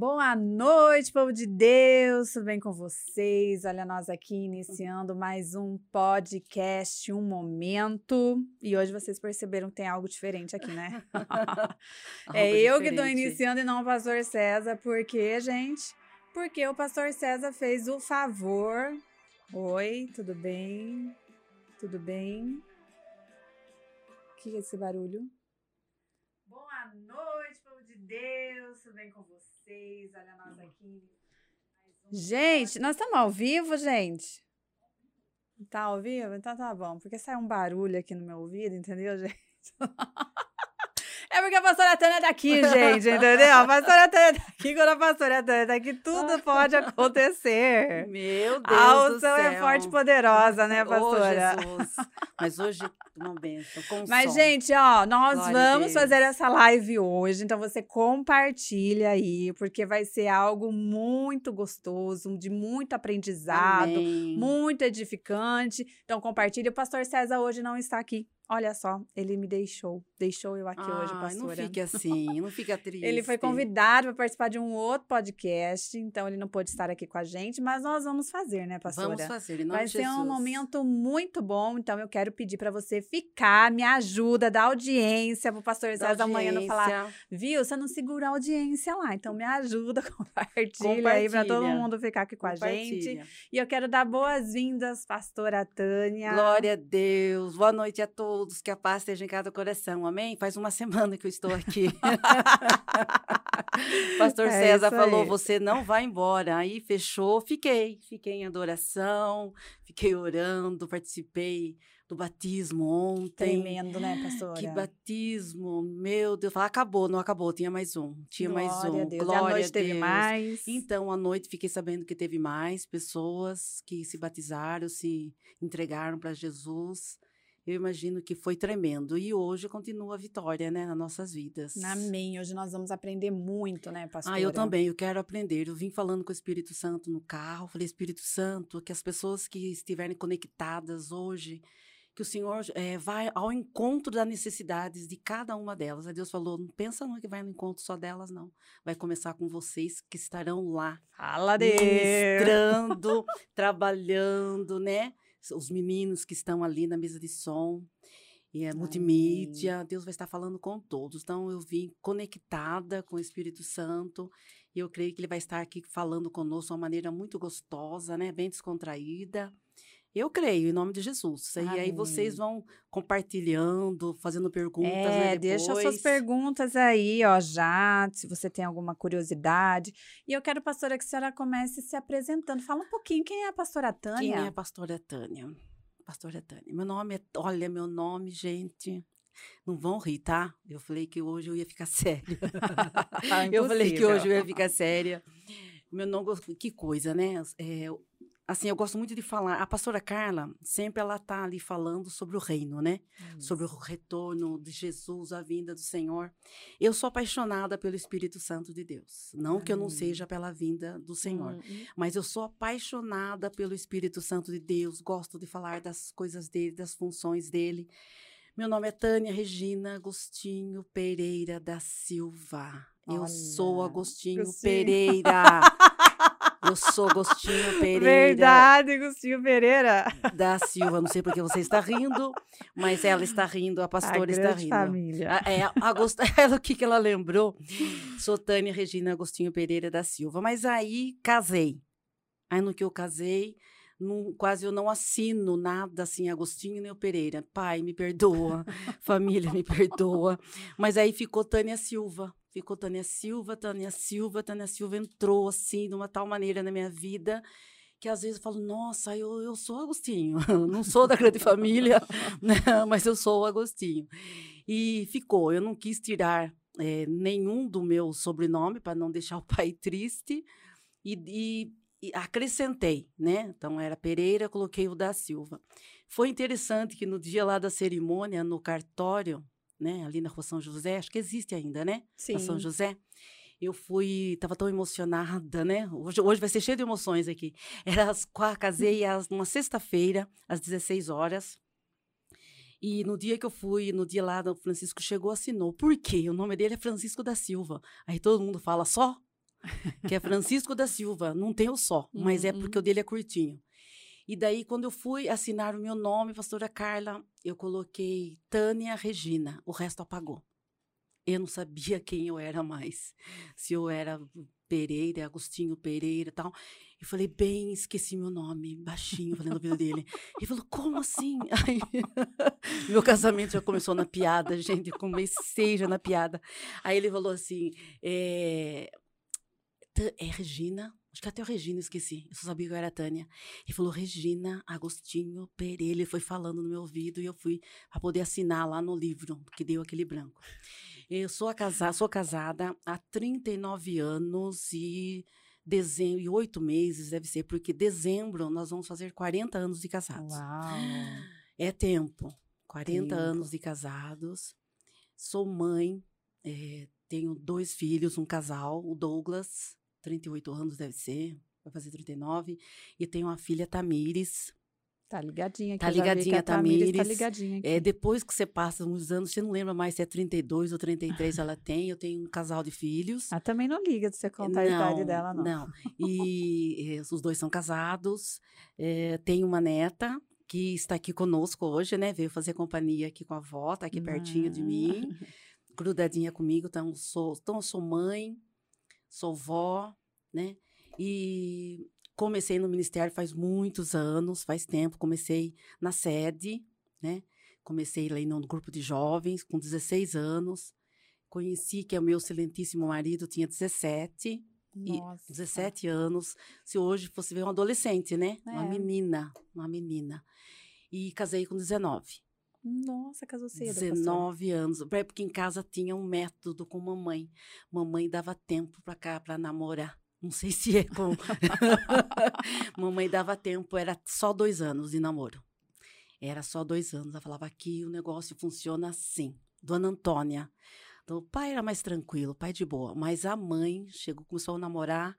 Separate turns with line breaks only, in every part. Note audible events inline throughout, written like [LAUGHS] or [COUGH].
Boa noite, povo de Deus, tudo bem com vocês? Olha, nós aqui iniciando mais um podcast, um momento. E hoje vocês perceberam que tem algo diferente aqui, né? [LAUGHS] é eu diferente. que estou iniciando e não o pastor César. Por quê, gente? Porque o pastor César fez o favor. Oi, tudo bem? Tudo bem? O que é esse barulho? Boa noite, povo de Deus, tudo bem com vocês? Olha nós aqui. Gente, nós estamos ao vivo, gente? Tá ao vivo? Então tá bom. Porque sai um barulho aqui no meu ouvido, entendeu, [LAUGHS] gente? É porque a pastora Tânia tá aqui, gente, entendeu? A pastora Tânia tá aqui, quando a pastora Tânia tá aqui, tudo pode acontecer.
Meu Deus A
unção é forte e poderosa, né, pastora?
Oh, Jesus. Mas hoje, uma bênção, com
Mas, som. gente, ó, nós Glória vamos fazer essa live hoje, então você compartilha aí, porque vai ser algo muito gostoso, de muito aprendizado, Amém. muito edificante. Então, compartilha. O pastor César hoje não está aqui. Olha só, ele me deixou. Deixou eu aqui hoje, pastora.
Não fique [LAUGHS] assim, não fica triste.
ele foi convidado para participar de um outro podcast, então ele não pôde estar aqui com a gente, mas nós vamos fazer, né, pastora?
Vamos fazer, em nome
Vai ser um momento muito bom, então eu quero pedir para você ficar, me ajuda, dar audiência pro pastor César amanhã não falar, viu, você não segura a audiência lá, então me ajuda, compartilha, [LAUGHS] compartilha. aí para todo mundo ficar aqui com a gente. E eu quero dar boas-vindas, pastora Tânia.
Glória a Deus, boa noite a todos todos, que a paz esteja em cada coração. Amém? Faz uma semana que eu estou aqui. [LAUGHS] Pastor é César falou: você não vai embora. Aí fechou, fiquei. Fiquei em adoração, fiquei orando, participei do batismo ontem.
Tremendo, né, pastora?
Que batismo, meu Deus. Fala, acabou, não acabou, tinha mais um. Tinha
Glória
mais um.
A Deus. Glória a noite a Deus. teve mais.
Então, à noite fiquei sabendo que teve mais pessoas que se batizaram, se entregaram para Jesus eu imagino que foi tremendo. E hoje continua a vitória, né, nas nossas vidas.
Amém. Hoje nós vamos aprender muito, né, pastora?
Ah, eu também, eu quero aprender. Eu vim falando com o Espírito Santo no carro, falei, Espírito Santo, que as pessoas que estiverem conectadas hoje, que o Senhor é, vai ao encontro das necessidades de cada uma delas. Aí Deus falou, não pensa não que vai no encontro só delas, não. Vai começar com vocês que estarão lá.
Fala Deus!
Ministrando, [LAUGHS] trabalhando, né? Os meninos que estão ali na mesa de som. E é multimídia, Deus vai estar falando com todos. Então, eu vim conectada com o Espírito Santo e eu creio que ele vai estar aqui falando conosco de uma maneira muito gostosa, né? Bem descontraída. Eu creio, em nome de Jesus. Amém. E aí vocês vão compartilhando, fazendo perguntas.
É,
né,
deixa suas perguntas aí, ó, já, se você tem alguma curiosidade. E eu quero, pastora, que a senhora comece se apresentando. Fala um pouquinho, quem é a pastora Tânia?
Quem é a pastora Tânia? Pastora Tânia. Meu nome é. Olha, meu nome, gente. Não vão rir, tá? Eu falei que hoje eu ia ficar [LAUGHS] séria. [LAUGHS] eu falei que hoje eu ia ficar séria. Meu nome, que coisa, né? É, assim, eu gosto muito de falar. A pastora Carla, sempre ela tá ali falando sobre o reino, né? Isso. Sobre o retorno de Jesus, a vinda do Senhor. Eu sou apaixonada pelo Espírito Santo de Deus. Não que eu não seja pela vinda do Senhor, uhum. mas eu sou apaixonada pelo Espírito Santo de Deus. Gosto de falar das coisas dele, das funções dele. Meu nome é Tânia Regina Agostinho Pereira da Silva. Eu Olha, sou Agostinho Pereira. [LAUGHS] Eu sou Agostinho Pereira.
Verdade, Agostinho Pereira.
Da Silva. Não sei porque você está rindo, mas ela está rindo, a pastora a está rindo.
família.
É, Agost... [LAUGHS] ela, o que, que ela lembrou? Sou Tânia Regina Agostinho Pereira da Silva. Mas aí casei. Aí no que eu casei, não, quase eu não assino nada assim, Agostinho nem o Pereira. Pai, me perdoa. [LAUGHS] Família, me perdoa. Mas aí ficou Tânia Silva ficou Tânia Silva, Tânia Silva, Tânia Silva entrou assim de uma tal maneira na minha vida que às vezes eu falo, nossa, eu, eu sou Agostinho, [LAUGHS] não sou da grande família, [LAUGHS] né? mas eu sou o Agostinho. E ficou, eu não quis tirar é, nenhum do meu sobrenome para não deixar o pai [LAUGHS] triste e, e, e, acrescentei, né? Então era Pereira, coloquei o da Silva. Foi interessante que no dia lá da cerimônia, no cartório, né, ali na Rua São José, acho que existe ainda, né?
Sim.
Na São José. Eu fui, estava tão emocionada, né? Hoje, hoje vai ser cheio de emoções aqui. Era as, casei às, numa sexta-feira, às 16 horas. E no dia que eu fui, no dia lá, o Francisco chegou assinou. Por quê? O nome dele é Francisco da Silva. Aí todo mundo fala só? [LAUGHS] que é Francisco da Silva. Não tem o só, mas é porque o dele é curtinho. E daí, quando eu fui assinar o meu nome, pastora Carla, eu coloquei Tânia Regina. O resto apagou. Eu não sabia [LAUGHS] quem eu era mais. Se eu era Pereira, Agostinho Pereira e tal. Eu falei, bem, esqueci meu nome, baixinho, falando no ouvido dele. Ele falou, como assim? [LAUGHS] Aí, meu casamento já começou na piada, gente, comecei já na piada. Aí ele falou assim, é, é Regina? Acho que até o Regina esqueci, eu só sabia que eu era Tânia. Ele falou, Regina Agostinho Pereira, ele foi falando no meu ouvido e eu fui para poder assinar lá no livro, que deu aquele branco. Eu sou, casada, sou casada há 39 anos e dezembro, e oito meses deve ser, porque dezembro nós vamos fazer 40 anos de casados.
Uau!
É tempo. 40
Tempo.
anos de casados. Sou mãe, é, tenho dois filhos, um casal, o Douglas, 38 anos deve ser, vai fazer 39, e tenho uma filha, Tamires.
Tá ligadinha aqui.
Tá ligadinha,
a Tamires Tá
Tamires.
ligadinha aqui.
É, depois que você passa uns anos, você não lembra mais se é 32 ou 33 ela tem. Eu tenho um casal de filhos.
Ah, também não liga de você contar a idade dela, não.
Não. E eh, os dois são casados. Tem uma neta que está aqui conosco hoje, né? Veio fazer companhia aqui com a avó, tá aqui pertinho de mim, grudadinha comigo. Então, sou, então, sou mãe, sou vó, né? E comecei no ministério faz muitos anos, faz tempo. Comecei na sede, né? Comecei lá no grupo de jovens, com 16 anos. Conheci que é o meu excelentíssimo marido, tinha 17. E
Nossa.
17 anos. Se hoje fosse ver um adolescente, né? Uma
É.
menina, uma menina. E casei com 19.
Nossa, casou cedo. pastora.
19 anos. É Porque em casa tinha um método com mamãe. Mamãe dava tempo para cá para namorar. Não sei se é com. [LAUGHS] mamãe dava tempo, era só dois anos de namoro. Era só dois anos. Ela falava aqui o negócio funciona assim. Dona Antônia. Então, o pai era mais tranquilo, pai de boa. Mas a mãe chegou, começou a namorar.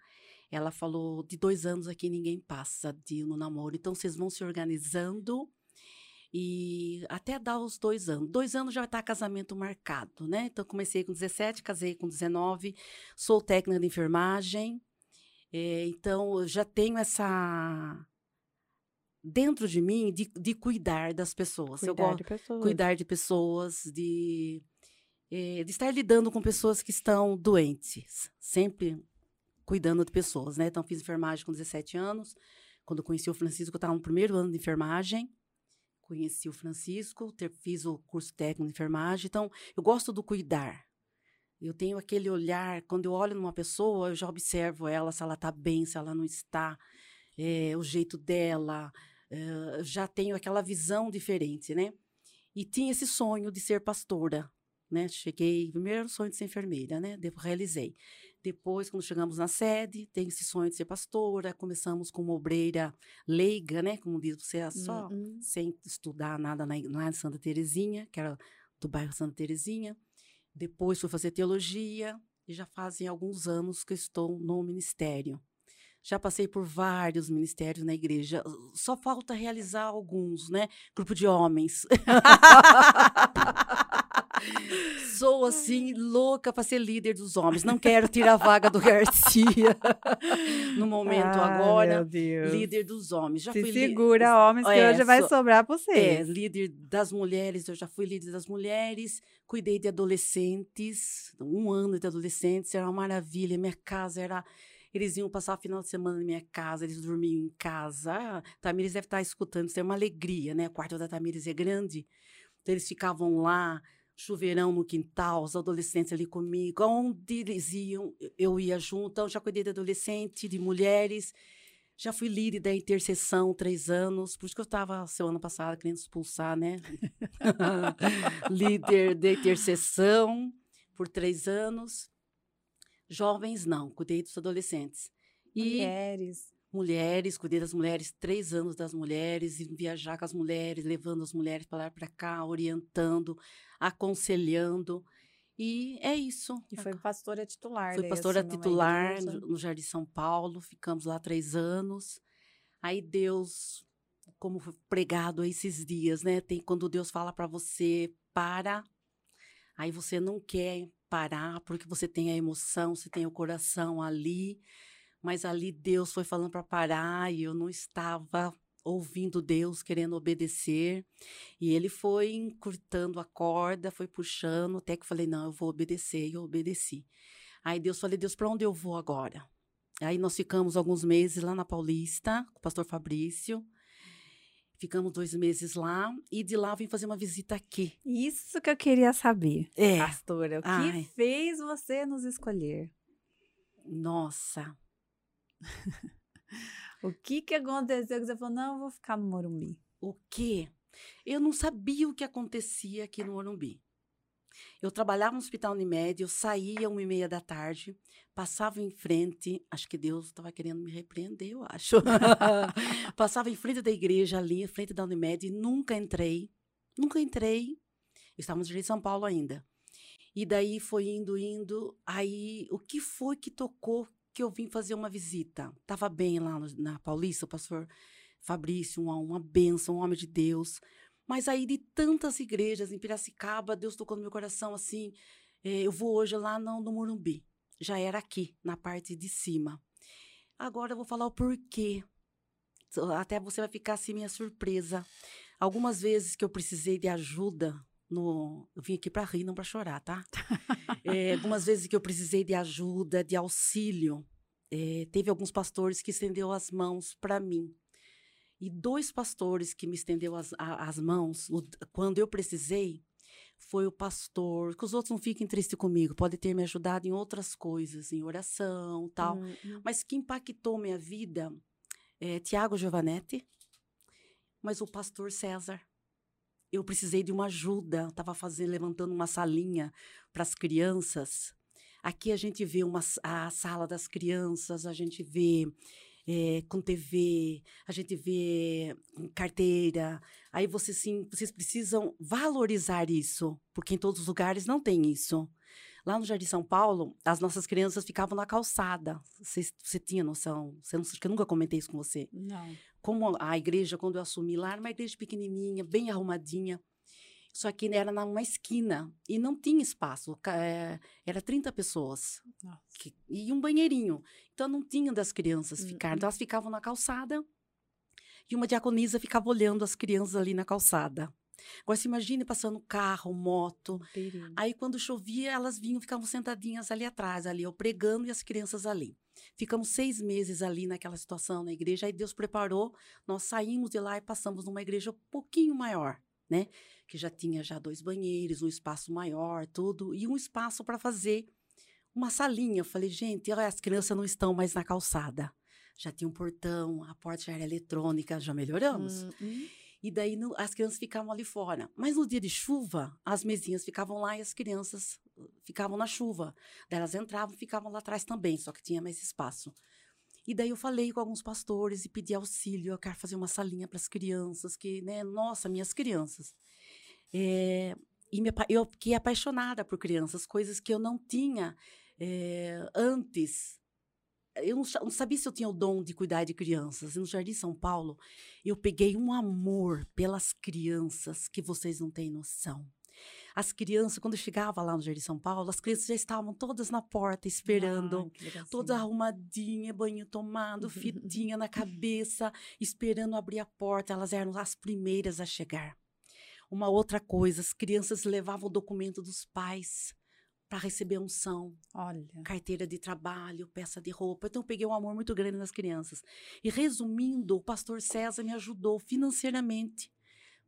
Ela falou: de dois anos aqui ninguém passa de no namoro. Então, vocês vão se organizando e até dar os dois anos. Dois anos já estar casamento marcado, né? Então, comecei com 17, casei com 19, sou técnica de enfermagem. eh, então, eu já tenho essa. Dentro de mim, de, de cuidar das pessoas. eu
Cuidar
gosto
de pessoas.
cuidar de pessoas, de, eh, de estar lidando com pessoas que estão doentes. Sempre cuidando de pessoas, né? Então, fiz enfermagem com 17 anos. Quando conheci o Francisco, eu estava no primeiro ano de enfermagem. Conheci o Francisco, ter- fiz o curso técnico de enfermagem. Então, eu gosto do cuidar. Eu tenho aquele olhar, quando eu olho numa pessoa, eu já observo ela, se ela está bem, se ela não está, eh, o jeito dela. eh, já tenho aquela visão diferente, né? E tinha esse sonho de ser pastora, né? Cheguei, primeiro sonho de ser enfermeira, né? Depois realizei. Depois, quando chegamos na sede, tem esse sonho de ser pastora. Começamos como obreira leiga, né? Como diz você, é só
Hum, hum.
sem estudar nada na, lá em Santa Terezinha, que era do bairro Santa Terezinha. Depois fui fazer teologia e já fazem alguns anos que estou no ministério. Já passei por vários ministérios na igreja. Só falta realizar alguns, né? Grupo de homens. [LAUGHS] Sou assim louca para ser líder dos homens. Não quero tirar a vaga do Garcia [LAUGHS] no momento
Ah,
agora.
Meu Deus.
Líder dos homens. Já
Se
fui li-
segura, homens, que
É,
hoje vai sobrar pra
é,
vocês.
líder das mulheres, eu já fui líder das mulheres, cuidei de adolescentes, um ano de adolescentes, era uma maravilha, minha casa era... Eles iam passar o final de semana na minha casa, eles dormiam em casa. Ah, Tamires deve estar escutando, isso é uma alegria, né? O quarto da Tamires é grande, então eles ficavam lá, chuveirão no quintal, os adolescentes ali comigo, aonde eles iam, eu ia junto, então já cuidei de adolescente, de mulheres, já fui líder da intercessão três anos, por isso que eu estava semana passada querendo expulsar, né? [LAUGHS] [LAUGHS] líder da intercessão por três anos. Jovens, não, cuidei dos adolescentes. E
Mulheres.
Mulheres, cuidei das mulheres, três anos das mulheres, e viajar com as mulheres, levando as mulheres para lá para cá, orientando, aconselhando. E é isso.
E foi pastora titular.
Fui
daí,
pastora
assim,
titular no no Jardim São Paulo, ficamos lá três anos. Aí Deus, como foi pregado esses dias, né? Tem quando Deus fala para você para, aí você não quer parar, porque você tem a emoção, você tem o coração ali, mas ali Deus foi falando para parar e eu não estava ouvindo Deus, querendo obedecer. E ele foi encurtando a corda, foi puxando, até que eu falei: não, eu vou obedecer. E eu obedeci. Aí Deus falei: Deus, para onde eu vou agora? Aí nós ficamos alguns meses lá na Paulista, com o pastor Fabrício. Ficamos dois meses lá e de lá eu vim fazer uma visita aqui.
Isso que eu queria saber,
É.
pastora. O que
Ai.
fez você nos escolher?
Nossa, [LAUGHS]
O que que aconteceu que você falou, não, eu vou ficar no Morumbi?
o quê? Eu não sabia o que acontecia aqui no Morumbi. Eu trabalhava no Hospital Unimed, eu saía uma e meia da tarde, passava em frente, acho que Deus estava querendo me repreender, eu acho. [LAUGHS] [LAUGHS] passava em frente da igreja ali, em frente da Unimed, e nunca entrei, nunca entrei. Estávamos em São Paulo ainda. E daí foi indo, indo. Aí, o que foi que tocou que eu vim fazer uma visita? Tava bem lá no- na Paulista, o pastor Fabrício, uma, uma bênção, um homem de Deus. Mas aí, de tantas igrejas em Piracicaba, Deus tocou no meu coração assim: eh, eu vou hoje lá no, no Morumbi. Já era aqui, na parte de cima. Agora eu vou falar o porquê. Até você vai ficar assim, minha surpresa. Algumas vezes que eu precisei de ajuda no. Eu vim aqui para rir, não para chorar, tá? Eh, algumas vezes que eu precisei de ajuda, de auxílio, eh, teve alguns pastores que estendeu as mãos para mim. E dois pastores que me estendeu as, a- as mãos o- quando eu precisei foi o pastor, que os outros não fiquem tristes comigo, pode ter me ajudado em outras coisas, em oração, tal.
Hum, hum.
Mas que impactou minha vida é Tiago Giovanetti, mas o pastor César. Eu precisei de uma ajuda, estava fazendo, levantando uma salinha para as crianças. Aqui a gente vê uma, a sala das crianças, a gente vê eh, com TV, a gente vê carteira. Aí você, sim, vocês precisam valorizar isso, porque em todos os lugares não tem isso. Lá no Jardim São Paulo, as nossas crianças ficavam na calçada. Você, tinha noção? Você não, que eu nunca comentei isso com você.
Não.
Como a igreja, quando eu assumi lá, era uma igreja pequenininha, bem arrumadinha. Só que era numa esquina e não tinha espaço. é, Era 30 pessoas que- e um banheirinho. Então não tinha das crianças
Hum,
ficar.
hum.
Então elas ficavam na calçada e uma diaconisa ficava olhando as crianças ali na calçada. Agora se imagine passando carro, moto. Aí quando chovia, elas vinham, ficavam sentadinhas ali atrás, ali eu pregando e as crianças ali. Ficamos seis meses ali naquela situação na igreja. Aí Deus preparou, nós saímos de lá e passamos numa igreja um pouquinho maior, né? Que já tinha já dois banheiros, um espaço maior, tudo e um espaço para fazer uma salinha. Eu falei, gente, olha, as crianças não estão mais na calçada. Já tinha um portão, a porta já era eletrônica, já melhoramos.
Hum, hum.
E daí no- as crianças ficavam ali fora. Mas no dia de chuva, as mesinhas ficavam lá e as crianças uh, ficavam na chuva. Daí elas entravam ficavam lá atrás também, só que tinha mais espaço. E daí eu falei com alguns pastores e pedi auxílio. Eu quero fazer uma salinha para as crianças, que, né, nossa, minhas crianças. É, e me eu fiquei apaixonada por crianças, coisas que eu não tinha é, antes. Eu não, sa- não sabia se eu tinha o dom de cuidar de crianças. E no Jardim São Paulo, eu peguei um amor pelas crianças que vocês não têm noção. As crianças, quando eu chegava lá no Jardim São Paulo, as crianças já estavam todas na porta esperando.
Legalzinho.
Toda arrumadinha, banho tomado, fitinha na cabeça, [LAUGHS] esperando abrir a porta. Elas eram as primeiras a chegar. Uma outra coisa, as crianças levavam o documento dos pais para receber unção,
Olha.
carteira de trabalho, peça de roupa. Então, eu peguei um amor muito grande nas crianças. E resumindo, o pastor César me ajudou financeiramente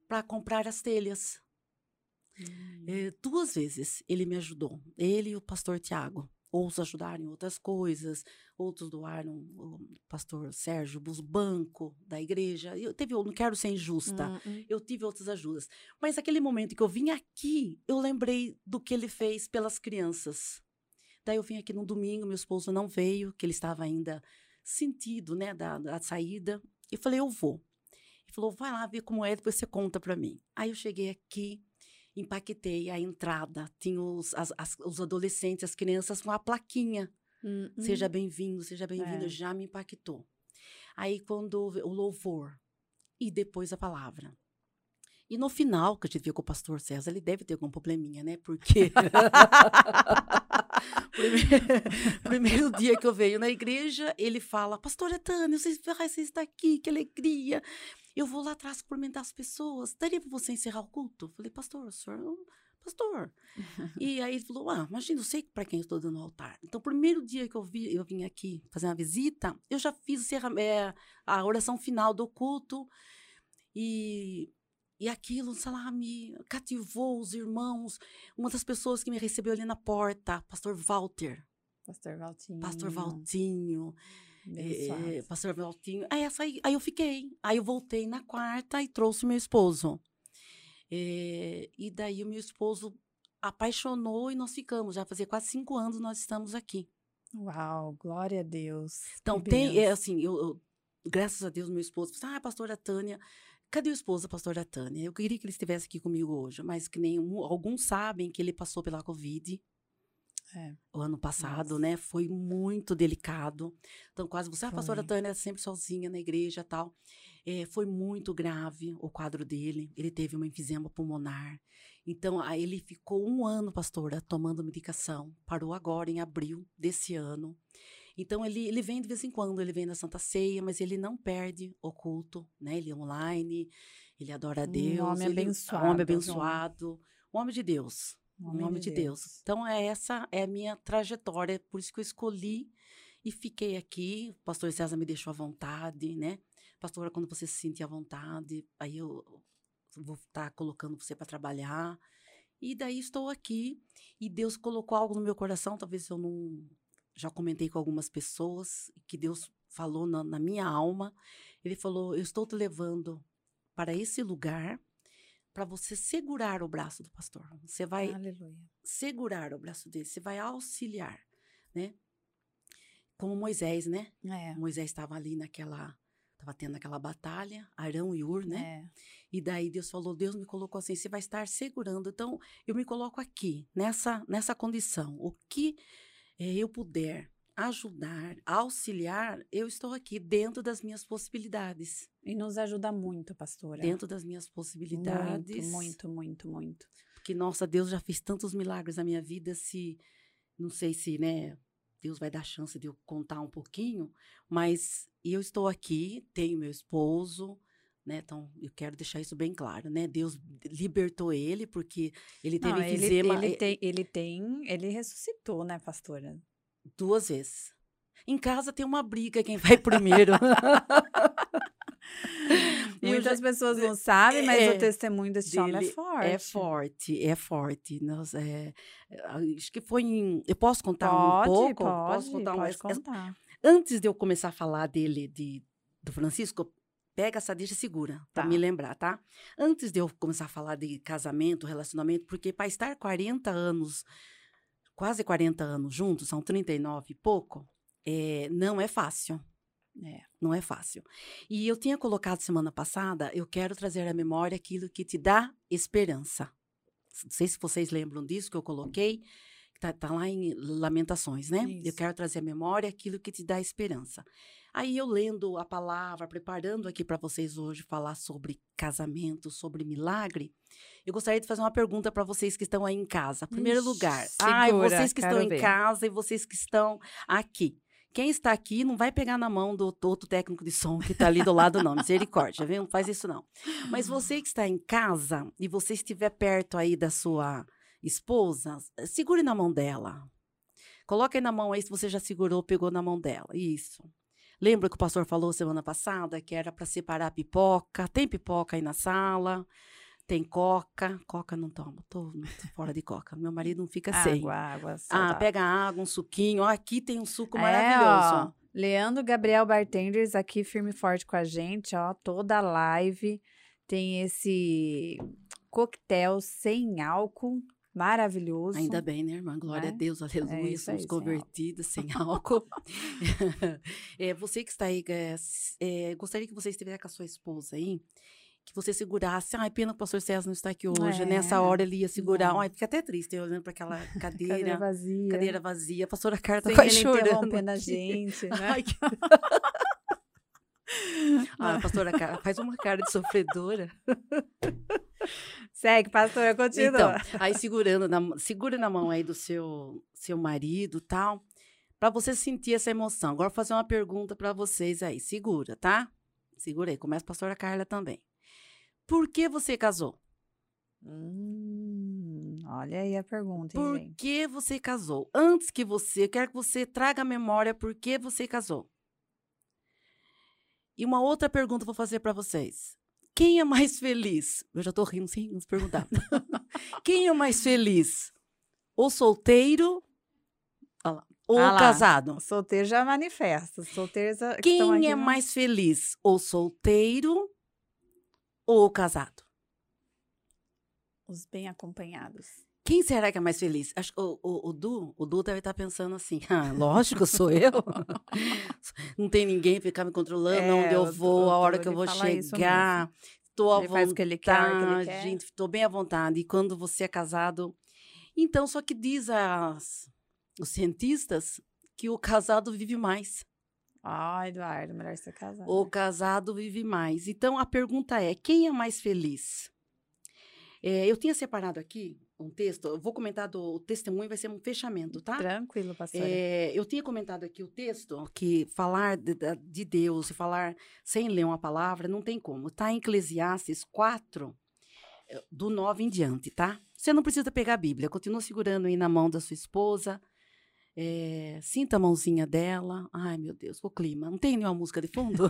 para comprar as telhas.
Hum.
É, duas vezes ele me ajudou. Ele e o pastor Tiago. Outros ajudaram em outras coisas, outros doaram o pastor Sérgio, os banco da igreja. Eu teve, eu não quero ser injusta.
Hum, hum.
Eu tive outras ajudas. Mas aquele momento que eu vim aqui, eu lembrei do que ele fez pelas crianças. Daí eu vim aqui no domingo, meu esposo não veio, que ele estava ainda sentido, né, da, da saída. E falei, eu vou. Ele falou, vai lá ver como é, depois você conta para mim. Aí eu cheguei aqui, empaquetei a entrada, tinha os, as- as- os adolescentes, as crianças com a plaquinha.
Hum, hum.
Seja bem-vindo, seja bem-vindo,
É.
já me impactou. Aí quando o louvor e depois a palavra. E no final, que a gente viu com o pastor César, ele deve ter algum probleminha, né? Porque. [LAUGHS] primeiro, primeiro dia que eu venho na igreja, ele fala: Pastora Tânia, você, você está aqui, que alegria. Eu vou lá atrás cumprimentar as pessoas. Daria para você encerrar o culto? Eu falei, pastor, o senhor pastor. e [LAUGHS] aí ele falou: Ah, imagina, eu sei para quem eu estou dando o altar. Então, o primeiro dia que eu, vi, eu vim aqui fazer uma visita, eu já fiz é, a oração final do culto. E, e aquilo, sei lá, me cativou os irmãos. Uma das pessoas que me recebeu ali na porta, pastor Walter.
Pastor Valtinho.
Pastor Valtinho. É, pastor Valtinho. Aí, essa aí, aí eu fiquei. Aí eu voltei na quarta e trouxe meu esposo. É, e daí o meu esposo apaixonou e nós ficamos. Já fazia quase cinco anos nós estamos aqui.
Uau, glória a Deus.
Então, tem, é, assim, eu, eu, graças a Deus, meu esposo, ah, pastora Tânia, cadê o esposo da pastora Tânia? Eu queria que ele estivesse aqui comigo hoje, mas que nem alguns sabem que ele passou pela Covid. É. O ano passado, Nossa. né? Foi muito delicado. Então, quase você, ah, a pastora Tânia é sempre sozinha na igreja tal. É, foi muito grave o quadro dele. Ele teve uma enfisema pulmonar. Então, aí ele ficou um ano, pastora, tomando medicação. Parou agora, em abril desse ano. Então, ele, ele vem de vez em quando, ele vem na Santa Ceia, mas ele não perde o culto, né? Ele é online, ele adora a Deus. Um
homem
ele,
abençoado.
Um homem abençoado. Um homem de Deus. Homem, um homem de, de Deus. Deus. Então, é essa é a minha trajetória, por isso que eu escolhi e fiquei aqui. O pastor César me deixou à vontade, né? pastora, quando você se sentir à vontade, aí eu vou estar tá colocando você para trabalhar. E daí estou aqui e Deus colocou algo no meu coração, talvez eu não já comentei com algumas pessoas que Deus falou na, na minha alma. Ele falou: "Eu estou te levando para esse lugar para você segurar o braço do pastor. Você vai Aleluia. segurar o braço dele, você vai auxiliar, né? Como Moisés, né? É. Moisés estava ali naquela Tava tendo aquela batalha, Arão e Ur, né? É. E daí Deus falou, Deus me colocou assim, você vai estar segurando. Então, eu me coloco aqui, nessa, nessa condição. O que é, eu puder ajudar, auxiliar, eu estou aqui dentro das minhas possibilidades.
E nos ajuda muito, pastora.
Dentro das minhas possibilidades.
Muito, muito, muito, muito.
Porque, nossa, Deus já fez tantos milagres na minha vida, se, não sei se, né, Deus vai dar chance de eu contar um pouquinho, mas eu estou aqui, tenho meu esposo, né? Então, eu quero deixar isso bem claro, né? Deus libertou ele porque ele teve Não.
Ele, ele, tem, ele tem, ele ressuscitou, né, pastora?
Duas vezes. Em casa tem uma briga quem vai primeiro. [LAUGHS]
Muitas já, pessoas não sabem, mas é, o testemunho desse homem é forte.
É forte, é forte. Nós, é, acho que foi em. Eu posso contar
pode,
um pouco?
Pode, posso contar pode um contar.
Antes de eu começar a falar dele, de, do Francisco, pega essa deixa segura, tá. para me lembrar, tá? Antes de eu começar a falar de casamento, relacionamento, porque para estar 40 anos, quase 40 anos juntos, são 39 e pouco, é, não é fácil. É, não é fácil. E eu tinha colocado semana passada, eu quero trazer à memória aquilo que te dá esperança. Não sei se vocês lembram disso que eu coloquei, que tá, tá lá em Lamentações, né? Isso. Eu quero trazer à memória aquilo que te dá esperança. Aí eu lendo a palavra, preparando aqui para vocês hoje falar sobre casamento, sobre milagre, eu gostaria de fazer uma pergunta para vocês que estão aí em casa. Primeiro Ixi, lugar, segura, ai, vocês que estão ver. em casa e vocês que estão aqui. Quem está aqui não vai pegar na mão do outro técnico de som que está ali do lado, não. Misericórdia, viu? Não faz isso, não. Mas você que está em casa e você estiver perto aí da sua esposa, segure na mão dela. Coloque aí na mão aí se você já segurou, pegou na mão dela. Isso. Lembra que o pastor falou semana passada que era para separar a pipoca? Tem pipoca aí na sala? Tem coca. Coca não tomo, tô, tô fora de coca. Meu marido não fica
água,
sem.
Água, água.
Ah, pega água, um suquinho. Ó, aqui tem um suco é, maravilhoso. Ó,
Leandro Gabriel Bartenders aqui firme e forte com a gente, ó. Toda live tem esse coquetel sem álcool. Maravilhoso.
Ainda bem, né, irmã? Glória a Deus, é aleluia. É Somos aí, convertidos sem [LAUGHS] álcool. [LAUGHS] é, você que está aí, é, gostaria que você estivesse com a sua esposa aí que você segurasse. Ai, pena que o pastor César não está aqui hoje. É. Nessa hora ele ia segurar. Não. Ai, fica até triste olhando para aquela [LAUGHS] cadeira. cadeira
vazia.
Cadeira vazia. A pastora Carta
tá quase chorando. a gente, né? Ai, que...
ah, a pastora Carta faz uma cara de sofredora.
Segue, pastora, continua.
Então, aí segurando na, segura na mão aí do seu, seu marido tal, para você sentir essa emoção. Agora vou fazer uma pergunta para vocês aí. Segura, tá? Segura aí. Começa a pastora Carla também. Por que você casou?
Hum, olha aí a pergunta, hein,
Por
gente?
que você casou? Antes que você, eu quero que você traga à memória por que você casou. E uma outra pergunta eu vou fazer para vocês. Quem é mais feliz? Eu já tô rindo sem nos perguntar. [LAUGHS] Quem é mais feliz? O solteiro
lá.
ou
Ah
o casado?
O solteiro já manifesta. Os solteiros a- que estão
Quem é mais feliz? O solteiro ou o casado?
Os bem acompanhados.
Quem será que é mais feliz? Acho que o, o, o Du, o Du deve estar pensando assim, ah, lógico, sou eu. [LAUGHS] Não tem ninguém ficar me controlando,
É,
onde eu vou, a hora que eu vou chegar. Estou à
Ele faz o que ele quer, que ele
vontade,
quer.
gente, estou bem à vontade. E quando você é casado... Então, só que diz as, os cientistas que o casado vive mais.
Ah, Eduardo, melhor ser casado.
O casado vive mais. Então, a pergunta é: quem é mais feliz? É, eu tinha separado aqui um texto, eu vou comentar do o testemunho, vai ser um fechamento, tá?
Tranquilo, pastora.
É, eu tinha comentado aqui o texto que falar de, de Deus e falar sem ler uma palavra não tem como. Está em Eclesiastes 4, eh, do 9 em diante, tá? Você não precisa pegar a Bíblia, continua segurando aí na mão da sua esposa. É, sinta a mãozinha dela. Ai, meu Deus, o clima. Não tem nenhuma música de fundo? [LAUGHS]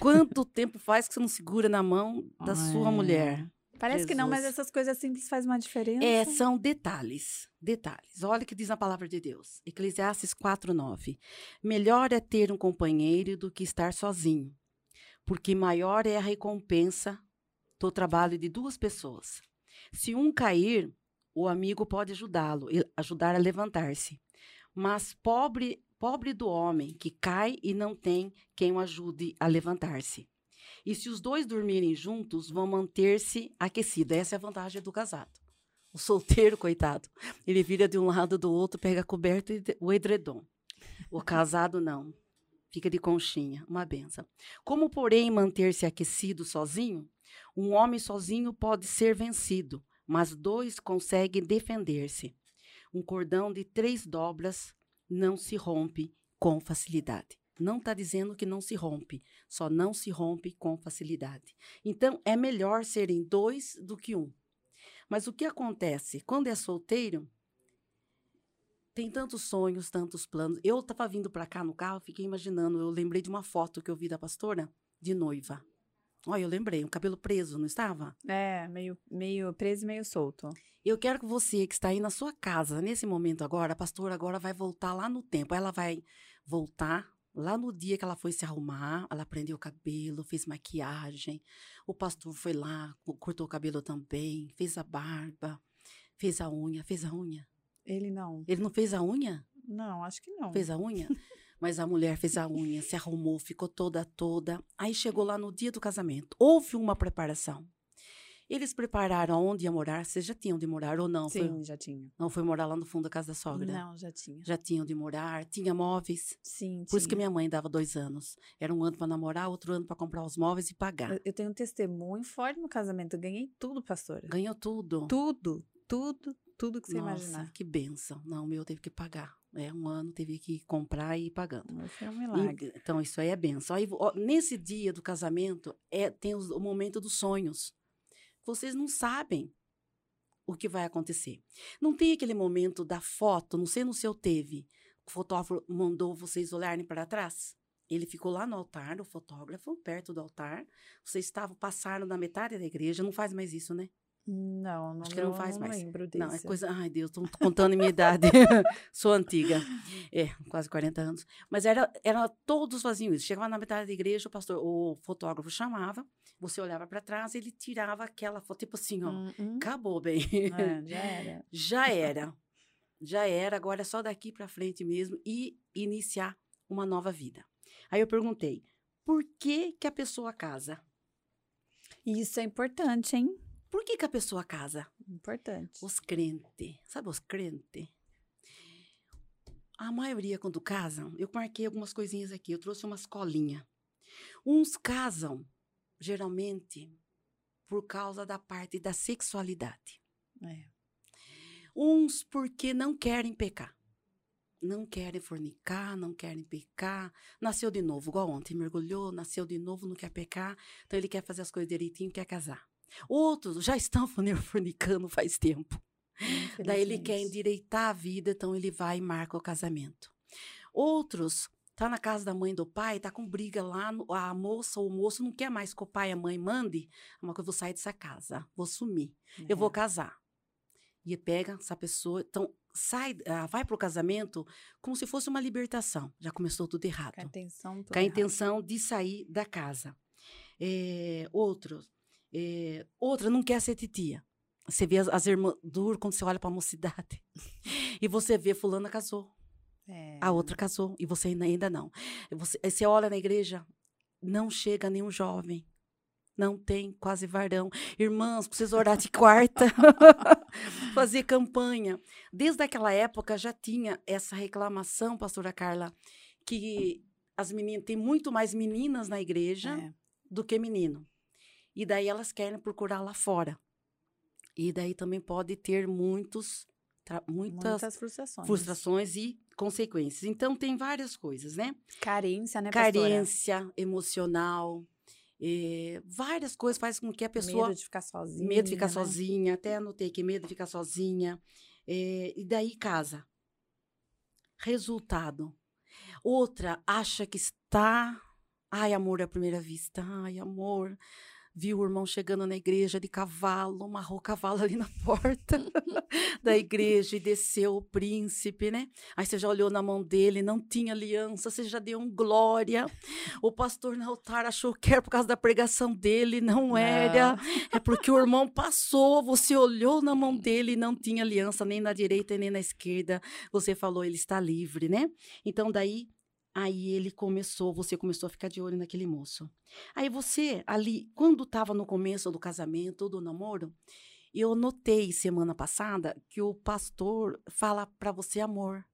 Quanto tempo faz que você não segura na mão da sua
É.
mulher?
Parece que não, mas
Jesus.
essas coisas simples fazem uma diferença.
É, são detalhes, detalhes. Olha o que diz a palavra de Deus. Eclesiastes 4:9. Melhor é ter um companheiro do que estar sozinho, porque maior é a recompensa do trabalho de duas pessoas. Se um cair, o amigo pode ajudá-lo, ajudar a levantar-se. Mas pobre, pobre do homem que cai e não tem quem o ajude a levantar-se. E se os dois dormirem juntos, vão manter-se aquecidos. Essa é a vantagem do casado. O solteiro, coitado, ele vira de um lado do outro, pega a coberta e o edredom. O casado não. Fica de conchinha, uma benção. Como, porém, manter-se aquecido sozinho? Um homem sozinho pode ser vencido, mas dois conseguem defender-se. Um cordão de três dobras não se rompe com facilidade. Não está dizendo que não se rompe, só não se rompe com facilidade. Então, é melhor serem dois do que um. Mas o que acontece? Quando é solteiro, tem tantos sonhos, tantos planos. Eu estava vindo para cá no carro, fiquei imaginando, eu lembrei de uma foto que eu vi da pastora de noiva. Olha, eu lembrei, um cabelo preso, não estava?
É, meio, meio preso e meio solto.
Eu quero que você que está aí na sua casa, nesse momento agora, a pastora agora vai voltar lá no tempo. Ela vai voltar lá no dia que ela foi se arrumar, ela prendeu o cabelo, fez maquiagem. O pastor foi lá, co- cortou o cabelo também, fez a barba, fez a unha, fez a unha.
Ele não.
Ele não fez a unha?
Não, acho que não.
Fez a unha? [LAUGHS] Mas a mulher fez a unha, se arrumou, ficou toda, toda. Aí chegou lá no dia do casamento. Houve uma preparação. Eles prepararam onde ia morar. Vocês já tinham de morar ou não? Foi-
Sim, já tinha.
não foi morar lá no fundo da casa da sogra?
Não, já tinha.
Já tinham de morar, tinha móveis.
Sim,
Por isso que
tinha.
minha mãe dava dois anos. Era um ano para namorar, outro ano para comprar os móveis e pagar.
Eu- Eu tenho um testemunho forte no casamento. Eu ganhei tudo, pastora.
Ganhou tudo.
Tudo, tudo, tudo que você
Nossa,
imaginar.
que benção. Não, o meu teve que pagar. É, um ano teve que comprar e ir pagando.
Mas Foi um milagre.
E- Então, isso aí é benção. Aí, ó, nesse dia do casamento, é, tem os- o momento dos sonhos. Vocês não sabem o que vai acontecer. Não tem aquele momento da foto, não sei no seu teve. O fotógrafo mandou vocês olharem para trás. Ele ficou lá no altar, o fotógrafo, perto do altar. Vocês estavam, passaram na metade da igreja. Não faz mais isso, né?
Não, não,
Acho que não
eu
faz
não
mais.
lembro desse.
Não, é coisa. Ai, Deus, estou contando a minha idade. [LAUGHS] Sou antiga. É, quase 40 anos. Mas era, era todos faziam isso. Chegava na metade da igreja, o pastor, o fotógrafo chamava, você olhava para trás, ele tirava aquela foto, tipo assim, ó.
Hum, hum.
Acabou bem.
É, [LAUGHS] já era.
Já era. Já era, agora é só daqui para frente mesmo e iniciar uma nova vida. Aí eu perguntei, por que que a pessoa casa?
Isso é importante, hein?
Por que que a pessoa casa?
Importante.
Os crentes, sabe os crentes? A maioria, quando casam, eu marquei algumas coisinhas aqui, eu trouxe umas colinhas. Uns casam geralmente por causa da parte da sexualidade.
É.
Uns porque não querem pecar. Não querem fornicar, não querem pecar. Nasceu de novo, igual ontem, mergulhou, nasceu de novo, não quer pecar. Então ele quer fazer as coisas direitinho, quer casar. Outros já estão [LAUGHS] fornicando faz tempo. Daí ele quer endireitar a vida, então ele vai e marca o casamento. Outros tá na casa da mãe do pai, tá com briga lá, no- a moça ou o moço não quer mais que o pai e a mãe mande, uma coisa, eu vou sair dessa casa, vou sumir, eu vou
É.
casar. E pega essa pessoa, então sai, ah, vai pro casamento como se fosse uma libertação. Já começou tudo errado
Com a intenção.
com a
errado.
intenção de sair da casa. É, outros, é, outra não quer ser titia. Você vê as, as irmãs duro quando você olha para a mocidade. [LAUGHS] e você vê fulana casou,
É.
a outra casou e você ainda, ainda não. Você, você olha na igreja, não chega nenhum jovem. Não tem quase varão. Irmãs, precisa orar de quarta. [LAUGHS] Fazer campanha. Desde aquela época já tinha essa reclamação, pastora Carla, que as meninas tem muito mais meninas na igreja
É.
do que menino. E daí elas querem procurar lá fora. E daí também pode ter muitos muitas,
Muitas frustrações.
frustrações e consequências. Então tem várias coisas, né?
Carência, né, pastora?
Carência emocional, eh, várias coisas fazem com que a pessoa
Medo de ficar sozinha.
medo de ficar
né?
sozinha, até anotei que medo de ficar sozinha, eh, e daí casa. Resultado. Outra acha que está. Ai, amor à primeira vista. Ai, amor. Viu o irmão chegando na igreja de cavalo, amarrou o cavalo ali na [LAUGHS] porta da igreja e desceu o príncipe, né? Aí você já olhou na mão dele, não tinha aliança, você já deu um glória. O pastor no altar achou que era por causa da pregação dele, não era. É porque o irmão passou, você olhou na mão dele e não tinha aliança nem na direita nem na esquerda. Você falou, ele está livre, né? Então daí, aí ele começou, você começou a ficar de olho naquele moço. Aí você ali, quando estava no começo do casamento do namoro, eu notei semana passada que o pastor fala para você amor.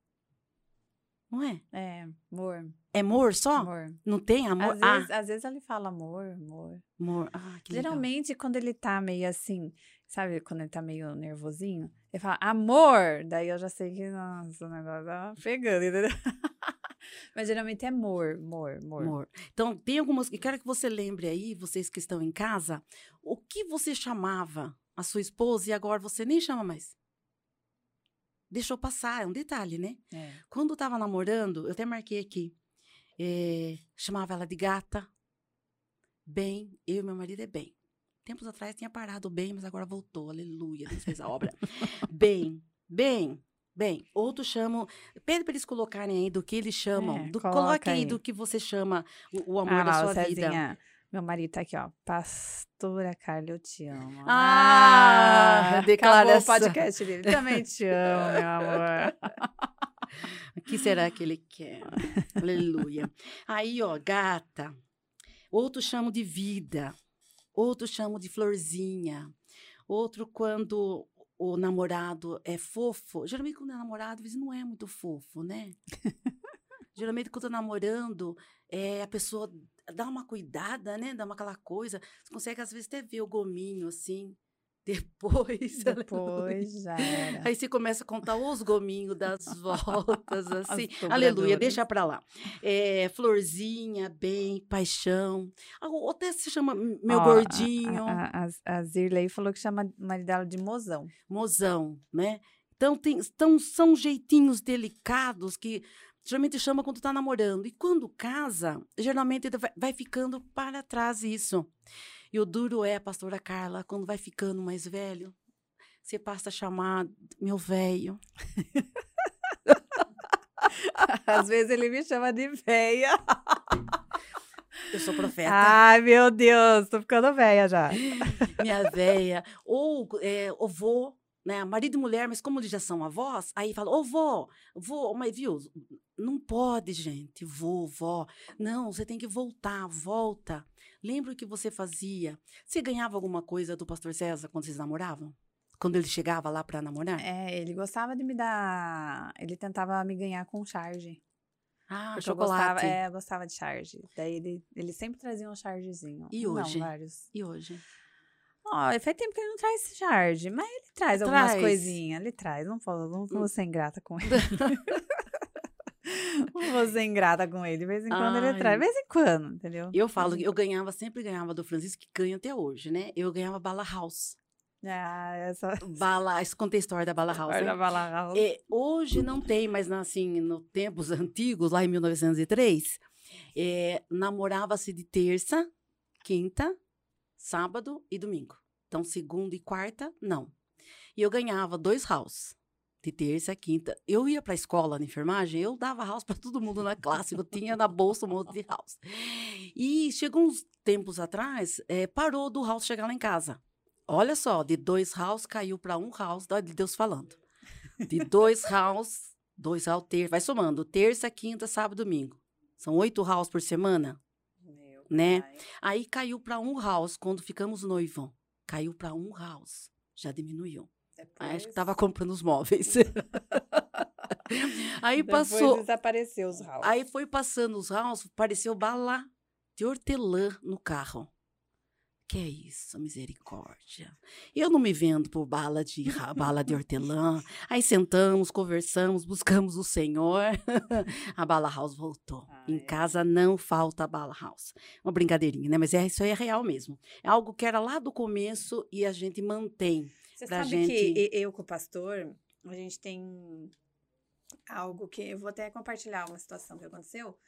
Não é?
É, amor.
É amor só?
Amor.
Não tem amor?
Às,
ah,
vezes, às vezes ele fala amor, amor.
amor. Ah, que legal.
Geralmente, quando ele tá meio assim, sabe, quando ele tá meio nervosinho, ele fala amor. Daí eu já sei que, nossa, o negócio tá pegando, entendeu? [LAUGHS] Mas geralmente é amor, amor. Amor.
Então, tem algumas. Eu quero que você lembre aí, vocês que estão em casa, o que você chamava a sua esposa e agora você nem chama mais. Deixou passar, é um detalhe, né?
É.
Quando eu tava namorando, eu até marquei aqui, eh, chamava ela de gata, bem, eu e meu marido é bem. Tempos atrás tinha parado bem, mas agora voltou, aleluia, Deus fez a obra. [LAUGHS] bem, bem, bem. Outros chamam, pede para eles colocarem aí do que eles chamam,
É,
do,
coloca
aí
aí.
do que você chama o, o amor
Ah,
da sua vida.
Cezinha. Meu marido tá aqui, ó. Pastora Carla, eu te amo.
Ah,
acabou
declaração.
o podcast dele. Também te amo, meu amor. [LAUGHS]
O que será que ele quer? Aleluia. Aí, ó, gata. Outros chamam de vida. Outros chamam de florzinha. Outro quando o namorado é fofo. Geralmente quando é namorado, às vezes não é muito fofo, né? Geralmente quando tá namorando, é, a pessoa dá uma cuidada, né? Dá uma aquela coisa. Você consegue às vezes até ver o gominho assim. [LAUGHS] Depois. [LAUGHS]
Depois já era.
Aí você começa a contar os gominhos das [LAUGHS] voltas, assim.
dobraduras.
Aleluia, deixa pra lá. É, florzinha, bem, paixão. Até se chama meu
Ó, a-
gordinho,
A, a, a Zirley falou que chama o marido dela de mozão.
mozão, né? Então, tem, então, são jeitinhos delicados que geralmente chama quando tá namorando. E quando casa, geralmente vai, vai ficando para trás isso. E o duro é, pastora Carla, quando vai ficando mais velho, você passa a chamar meu velho. [LAUGHS]
Às vezes ele me chama de véia.
Eu sou profeta.
Ai, meu Deus, tô ficando véia já.
minha véia, ou é, o vô, né, marido e mulher, mas como eles já são avós, aí fala, ô vô, vô, mas viu, não pode, gente, vô, vó, não, você tem que voltar, volta. Lembra o que você fazia? Você ganhava alguma coisa do pastor César quando vocês namoravam? Quando ele chegava lá para namorar?
É, ele gostava de me dar. Ele tentava me ganhar com charge.
Ah,
Porque eu
chocolate.
gostava, é, eu gostava de charge. Daí ele, ele sempre trazia um chargezinho.
E
Não,
hoje?
vários.
E hoje?
Ó, faz tempo que ele não traz charge, mas ele traz algumas
Traz.
coisinhas. Ele traz. Não vou, não
Hum.
vou ser ingrata com [LAUGHS] ele. [LAUGHS] ser ingrata com ele. De vez em quando ele
Ai.
traz. De vez em quando, entendeu?
Eu falo, que eu ganhava, sempre ganhava do Francisco, que ganha até hoje, né? Eu ganhava bala house.
Ah, essa. [LAUGHS]
Bala, isso contei a história da bala house, né?
Olha, vai lá,
É, hoje não tem, mas assim, no tempos [LAUGHS] antigos, lá em 1903, é, namorava-se de terça, quinta, sábado e domingo. Então, segunda e quarta, não. E eu ganhava dois house, de terça, quinta. Eu ia para a escola na enfermagem, eu dava house para todo mundo na classe, eu tinha na bolsa um monte de house. E chegou uns tempos atrás, é, parou do house chegar lá em casa. Olha só, de dois house caiu para um house, olha Deus falando. De dois house, dois house, ter, vai somando, terça, quinta, sábado, domingo. São oito house por semana,
Meu
né?
pai.
Aí caiu para um house quando ficamos noivos. Caiu para um house, já diminuiu. Aí acho que
Depois-
tava comprando os móveis. [LAUGHS] aí
Depois
passou,
desapareceu os house.
aí foi passando os house, pareceu bala de hortelã no carro. Que é isso, misericórdia. Eu não me vendo por bala de bala de hortelã. Aí sentamos, conversamos, buscamos o Senhor. [LAUGHS] A bala house voltou.
Ah,
em
é.
casa não falta bala house. Uma brincadeirinha, né? Mas é, isso aí é real mesmo. É algo que era lá do começo e a gente mantém.
Você
pra
sabe
gente-
que eu com o pastor, a gente tem algo que eu vou até compartilhar uma situação que aconteceu.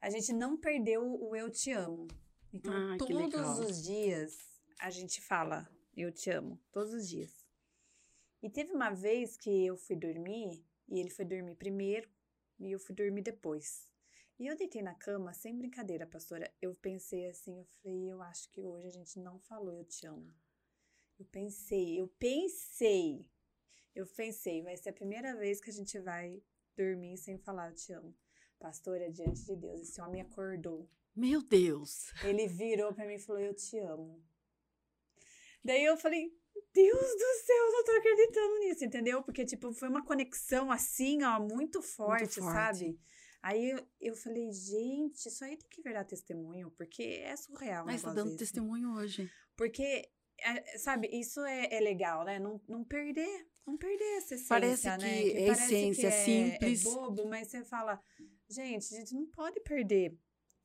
A gente não perdeu o eu te amo. Então,
Ah,
todos os dias a gente fala eu te amo, todos os dias. E teve uma vez que eu fui dormir e ele foi dormir primeiro e eu fui dormir depois. E eu deitei na cama, sem brincadeira, pastora. Eu pensei assim, eu falei, eu acho que hoje a gente não falou eu te amo. Eu pensei, eu pensei, eu pensei, vai ser a primeira vez que a gente vai dormir sem falar eu te amo. Pastora, diante de Deus, esse homem acordou.
Meu Deus.
Ele virou pra mim e falou, eu te amo. Daí eu falei, Deus do céu, eu não tô acreditando nisso, entendeu? Porque, tipo, foi uma conexão assim, ó, muito forte,
forte.
sabe? Aí eu, eu falei, gente, isso aí tem que virar testemunho, porque é surreal.
Mas tá dando
desse.
testemunho hoje.
Porque, é, sabe, isso é, é legal, né? Não, não perder, não perder essa essência,
Parece
né?
que é essência,
é,
simples.
É bobo, mas você fala, gente, a gente não pode perder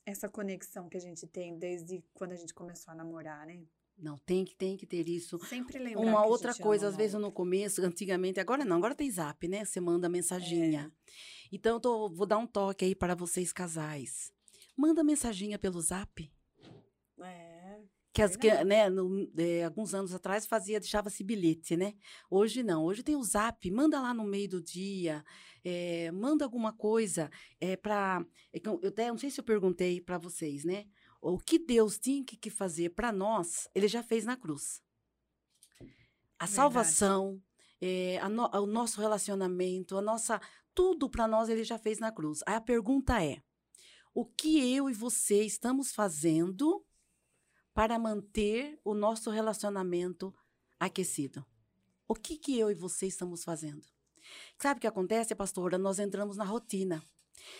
essa conexão que a gente tem desde quando a gente começou a namorar, né?
Não, tem que, tem que ter isso.
Sempre lembrar que
Uma outra coisa, às vezes no começo, antigamente, agora não, agora tem zap, né? Você manda mensaginha.
É.
Então, eu tô- vou dar um toque aí para vocês casais. Manda mensaginha pelo zap.
É,
Que, as, né, no- é, alguns anos atrás fazia, deixava-se bilhete, né? Hoje não, hoje tem o zap, manda lá no meio do dia, é, manda alguma coisa é, para. eu até não sei se eu perguntei para vocês, né? O que Deus tinha que que fazer para nós, ele já fez na cruz. A
Verdade.
salvação, é, a no- o nosso relacionamento, a nossa. Tudo para nós ele já fez na cruz. Aí a pergunta é: o que eu e você estamos fazendo para manter o nosso relacionamento aquecido? O que, que eu e você estamos fazendo? Sabe o que acontece, pastora? Nós entramos na rotina.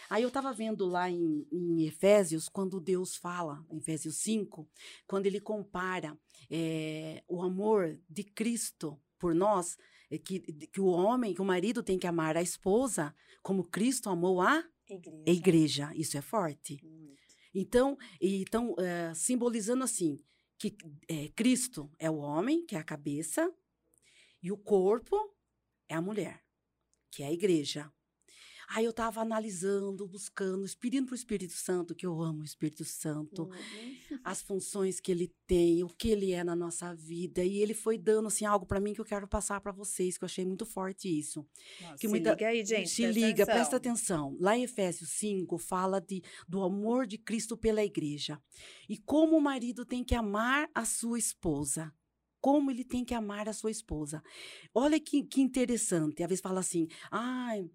Aí eu estava vendo lá em, em Efésios, quando Deus fala, em Efésios 5, quando ele compara eh, o amor de Cristo por nós, eh, que, que o homem, que o marido tem que amar a esposa como Cristo amou a
igreja.
igreja. Isso é forte.
Muito.
Então, então simbolizando assim, que eh, Cristo é o homem, que é a cabeça, e o corpo é a mulher, que é a igreja. Aí eu estava analisando, buscando, pedindo para o Espírito Santo, que eu amo o Espírito Santo,
Uhum. [LAUGHS]
as funções que ele tem, o que ele é na nossa vida. E ele foi dando assim, algo para mim que eu quero passar para vocês, que eu achei muito forte isso.
Nossa,
Que
se
muita-
liga aí, gente.
Se
presta
liga,
atenção.
presta atenção. Lá em Efésios 5 fala de, do amor de Cristo pela igreja. E como o marido tem que amar a sua esposa. Como ele tem que amar a sua esposa. Olha que, que interessante. Às vezes fala assim, ai.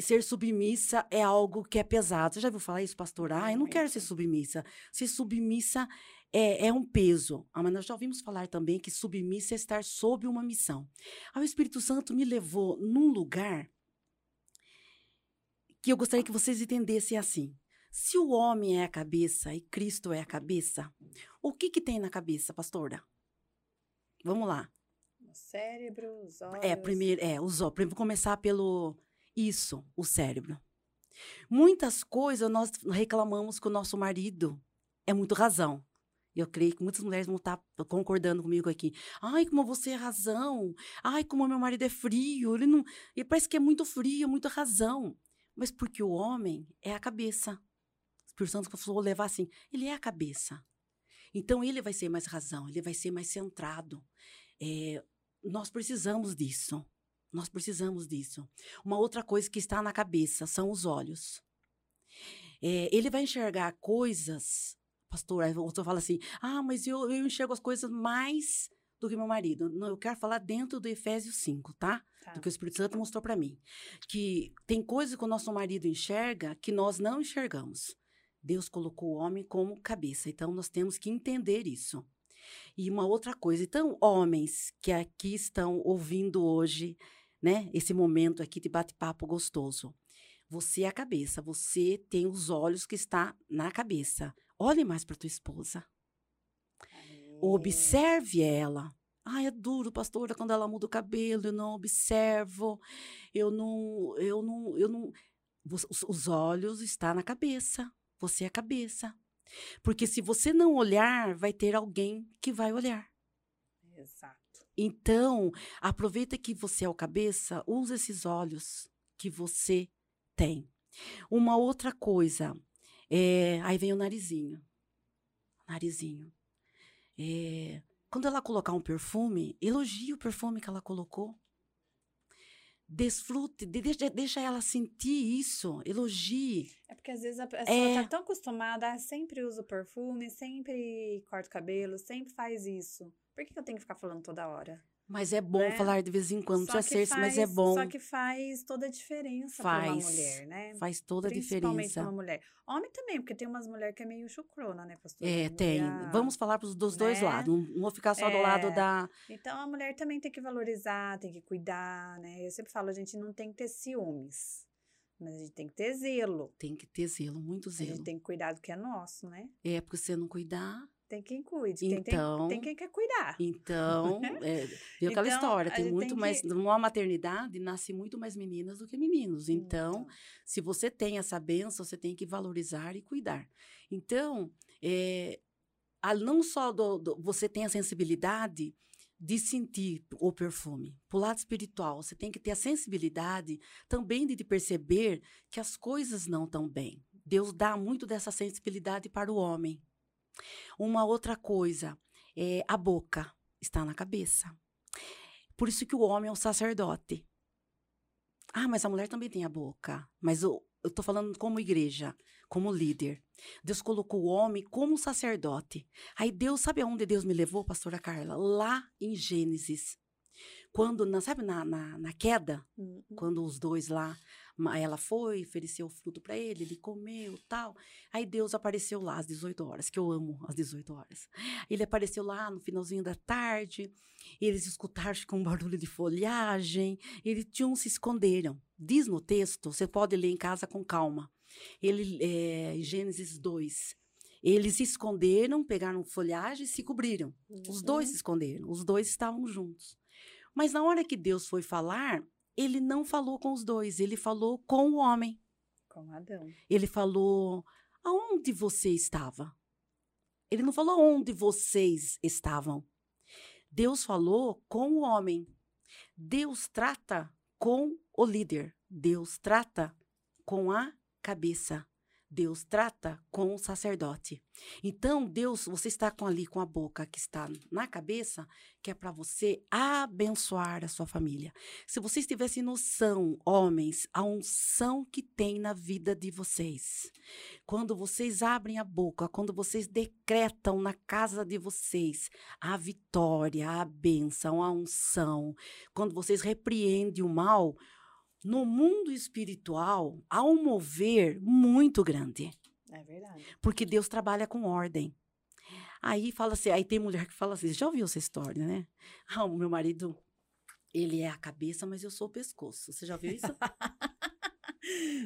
Ser submissa é algo que é pesado. Você já viu falar isso, pastor? Ah, eu não quero ser submissa. Ser submissa é, é um peso. Ah, mas nós já ouvimos falar também que submissa é estar sob uma missão. Aí o Espírito Santo me levou num lugar que eu gostaria que vocês entendessem assim. Se o homem é a cabeça e Cristo é a cabeça, o que que tem na cabeça, pastora? Vamos lá.
O cérebro, os olhos.
É, primeiro, é, os olhos. Vou começar pelo isso, o cérebro. Muitas coisas nós reclamamos que o nosso marido é muito razão. Eu creio que muitas mulheres vão estar concordando comigo aqui. Ai, como você é razão. Ai, como meu marido é frio. Ele não, parece que é muito frio, é muito razão. Mas porque o homem é a cabeça. O Espírito Santo falou levar assim, ele é a cabeça. Então ele vai ser mais razão, ele vai ser mais centrado. É, nós precisamos disso. Nós precisamos disso. Uma outra coisa que está na cabeça são os olhos. É, ele vai enxergar coisas pastor, aí o fala assim, ah, mas eu, eu enxergo as coisas mais do que meu marido. Não, eu quero falar dentro do Efésios 5, tá? tá. Do que o Espírito Santo mostrou para mim. Que tem coisas que o nosso marido enxerga que nós não enxergamos. Deus colocou o homem como cabeça, então nós temos que entender isso. E uma outra coisa, então, homens que aqui estão ouvindo hoje, né, esse momento aqui de bate-papo gostoso. Você é a cabeça, você tem os olhos que está na cabeça. Olhe mais para tua esposa. Observe ela. Ai, é duro, pastora, quando ela muda o cabelo, eu não observo, eu não, eu não, eu não. Os, os olhos estão na cabeça. Você é a cabeça. Porque se você não olhar, vai ter alguém que vai olhar.
Exato.
Então, aproveita que você é o cabeça, use esses olhos que você tem. Uma outra coisa, é, aí vem o narizinho. Narizinho. É, quando ela colocar um perfume, elogie o perfume que ela colocou. Desfrute, deixa, deixa ela sentir isso, elogie.
É porque às vezes a pessoa é, tá tão acostumada, ah, sempre usa perfume, sempre corta o cabelo, sempre faz isso. Por que, eu tenho que ficar falando toda hora?
Mas é bom né? falar de vez em quando, só precisa ser, mas é bom.
Só que faz toda a diferença para uma mulher, né?
Faz toda a diferença.
Principalmente uma mulher. Homem também, porque tem umas mulheres que é meio chucrona, né, pastora?
É, tem. Vamos falar pros, dos né? dois lados, não vou ficar só é. do lado é. da...
Então, a mulher também tem que valorizar, tem que cuidar, né? Eu sempre falo, a gente não tem que ter ciúmes. Mas a gente tem que ter zelo.
Tem que ter zelo, muito zelo.
A gente tem que cuidar do que é nosso, né?
É, porque se você não cuidar,
tem quem cuide.
Então,
tem, tem, tem quem quer cuidar.
Então, [LAUGHS] é, viu aquela então, história, tem muito tem mais. Que... Numa maternidade, nasce muito mais meninas do que meninos. Então, então, se você tem essa benção, você tem que valorizar e cuidar. Então, é, não só do, do, você tem a sensibilidade de sentir o perfume. Pro lado espiritual, você tem que ter a sensibilidade também de perceber que as coisas não estão bem. Deus dá muito dessa sensibilidade para o homem. Uma outra coisa, é, a boca está na cabeça. Por isso que o homem é um sacerdote. Ah, mas a mulher também tem a boca. Mas eu, tô falando como igreja, como líder. Deus colocou o homem como sacerdote. Aí Deus, sabe aonde Deus me levou, pastora Carla? Lá em Gênesis. Quando, na, sabe, na, na, na queda, uhum. quando os dois lá ela foi, ofereceu o fruto para ele, ele comeu, tal. Aí Deus apareceu lá às 18 horas, que eu amo às 18 horas. Ele apareceu lá no finalzinho da tarde, eles escutaram com um barulho de folhagem, eles tinham se esconderam. Diz no texto, você pode ler em casa com calma. Ele é, Gênesis 2. Eles se esconderam, pegaram folhagem e se cobriram. Uhum. Os dois se esconderam, os dois estavam juntos. Mas na hora que Deus foi falar, ele não falou com os dois, ele falou com o homem.
Com Adão.
Ele falou: aonde você estava? Ele não falou onde vocês estavam. Deus falou com o homem. Deus trata com o líder. Deus trata com a cabeça. Deus trata com o sacerdote. Então, Deus, você está com ali com a boca que está na cabeça, que é para você abençoar a sua família. Se vocês tivessem noção, homens, a unção que tem na vida de vocês. Quando vocês abrem a boca, quando vocês decretam na casa de vocês a vitória, a bênção, a unção, quando vocês repreendem o mal, no mundo espiritual há um mover muito grande.
É verdade.
Porque Deus trabalha com ordem. Aí fala assim, aí tem mulher que fala assim, já ouviu essa história, né? Ah, o meu marido, ele é a cabeça, mas eu sou o pescoço. Você já viu isso? [LAUGHS]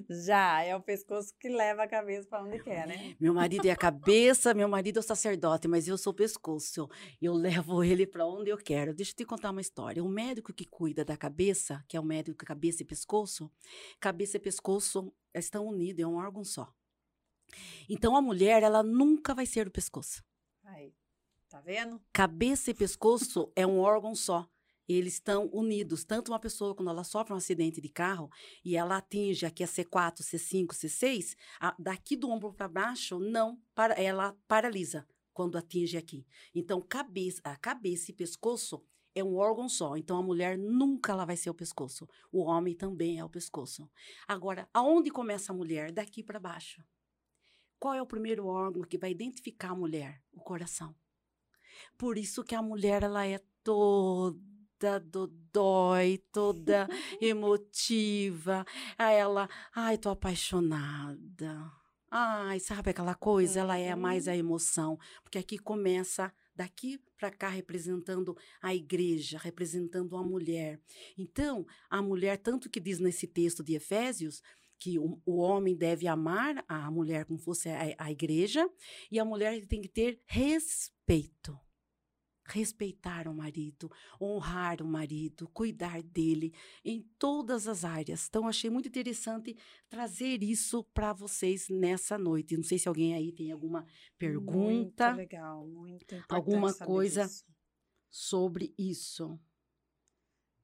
Já, é o pescoço que leva a cabeça para onde quer, né?
Meu marido é a cabeça, meu marido é o sacerdote, mas eu sou o pescoço. Eu levo ele para onde eu quero. Deixa eu te contar uma história. O médico que cuida da cabeça, que é o médico cabeça e pescoço, cabeça e pescoço estão unidos, é um órgão só. Então a mulher, ela nunca vai ser o pescoço.
Aí, tá vendo?
Cabeça e pescoço é um órgão só eles estão unidos. Tanto uma pessoa, quando ela sofre um acidente de carro e ela atinge aqui a C4, C5, C6, a, daqui do ombro para baixo, não, para, ela paralisa quando atinge aqui. Então, cabeça, cabeça e pescoço é um órgão só. Então, a mulher nunca ela vai ser o pescoço. O homem também é o pescoço. Agora, aonde começa a mulher? Daqui para baixo. Qual é o primeiro órgão que vai identificar a mulher? O coração. Por isso que a mulher ela é toda toda dodói, toda emotiva. Aí ela, ai, tô apaixonada. Ai, sabe aquela coisa? Ela é mais a uhum. emoção, porque aqui começa daqui para cá representando a igreja, representando a mulher. Então, a mulher, tanto que diz nesse texto de Efésios, que o, o homem deve amar a mulher como fosse a, a igreja, e a mulher tem que ter respeito respeitar o marido, honrar o marido, cuidar dele em todas as áreas. Então, achei muito interessante trazer isso para vocês nessa noite. Não sei se alguém aí tem alguma pergunta.
Muito legal, muito.
Alguma coisa disso. sobre isso.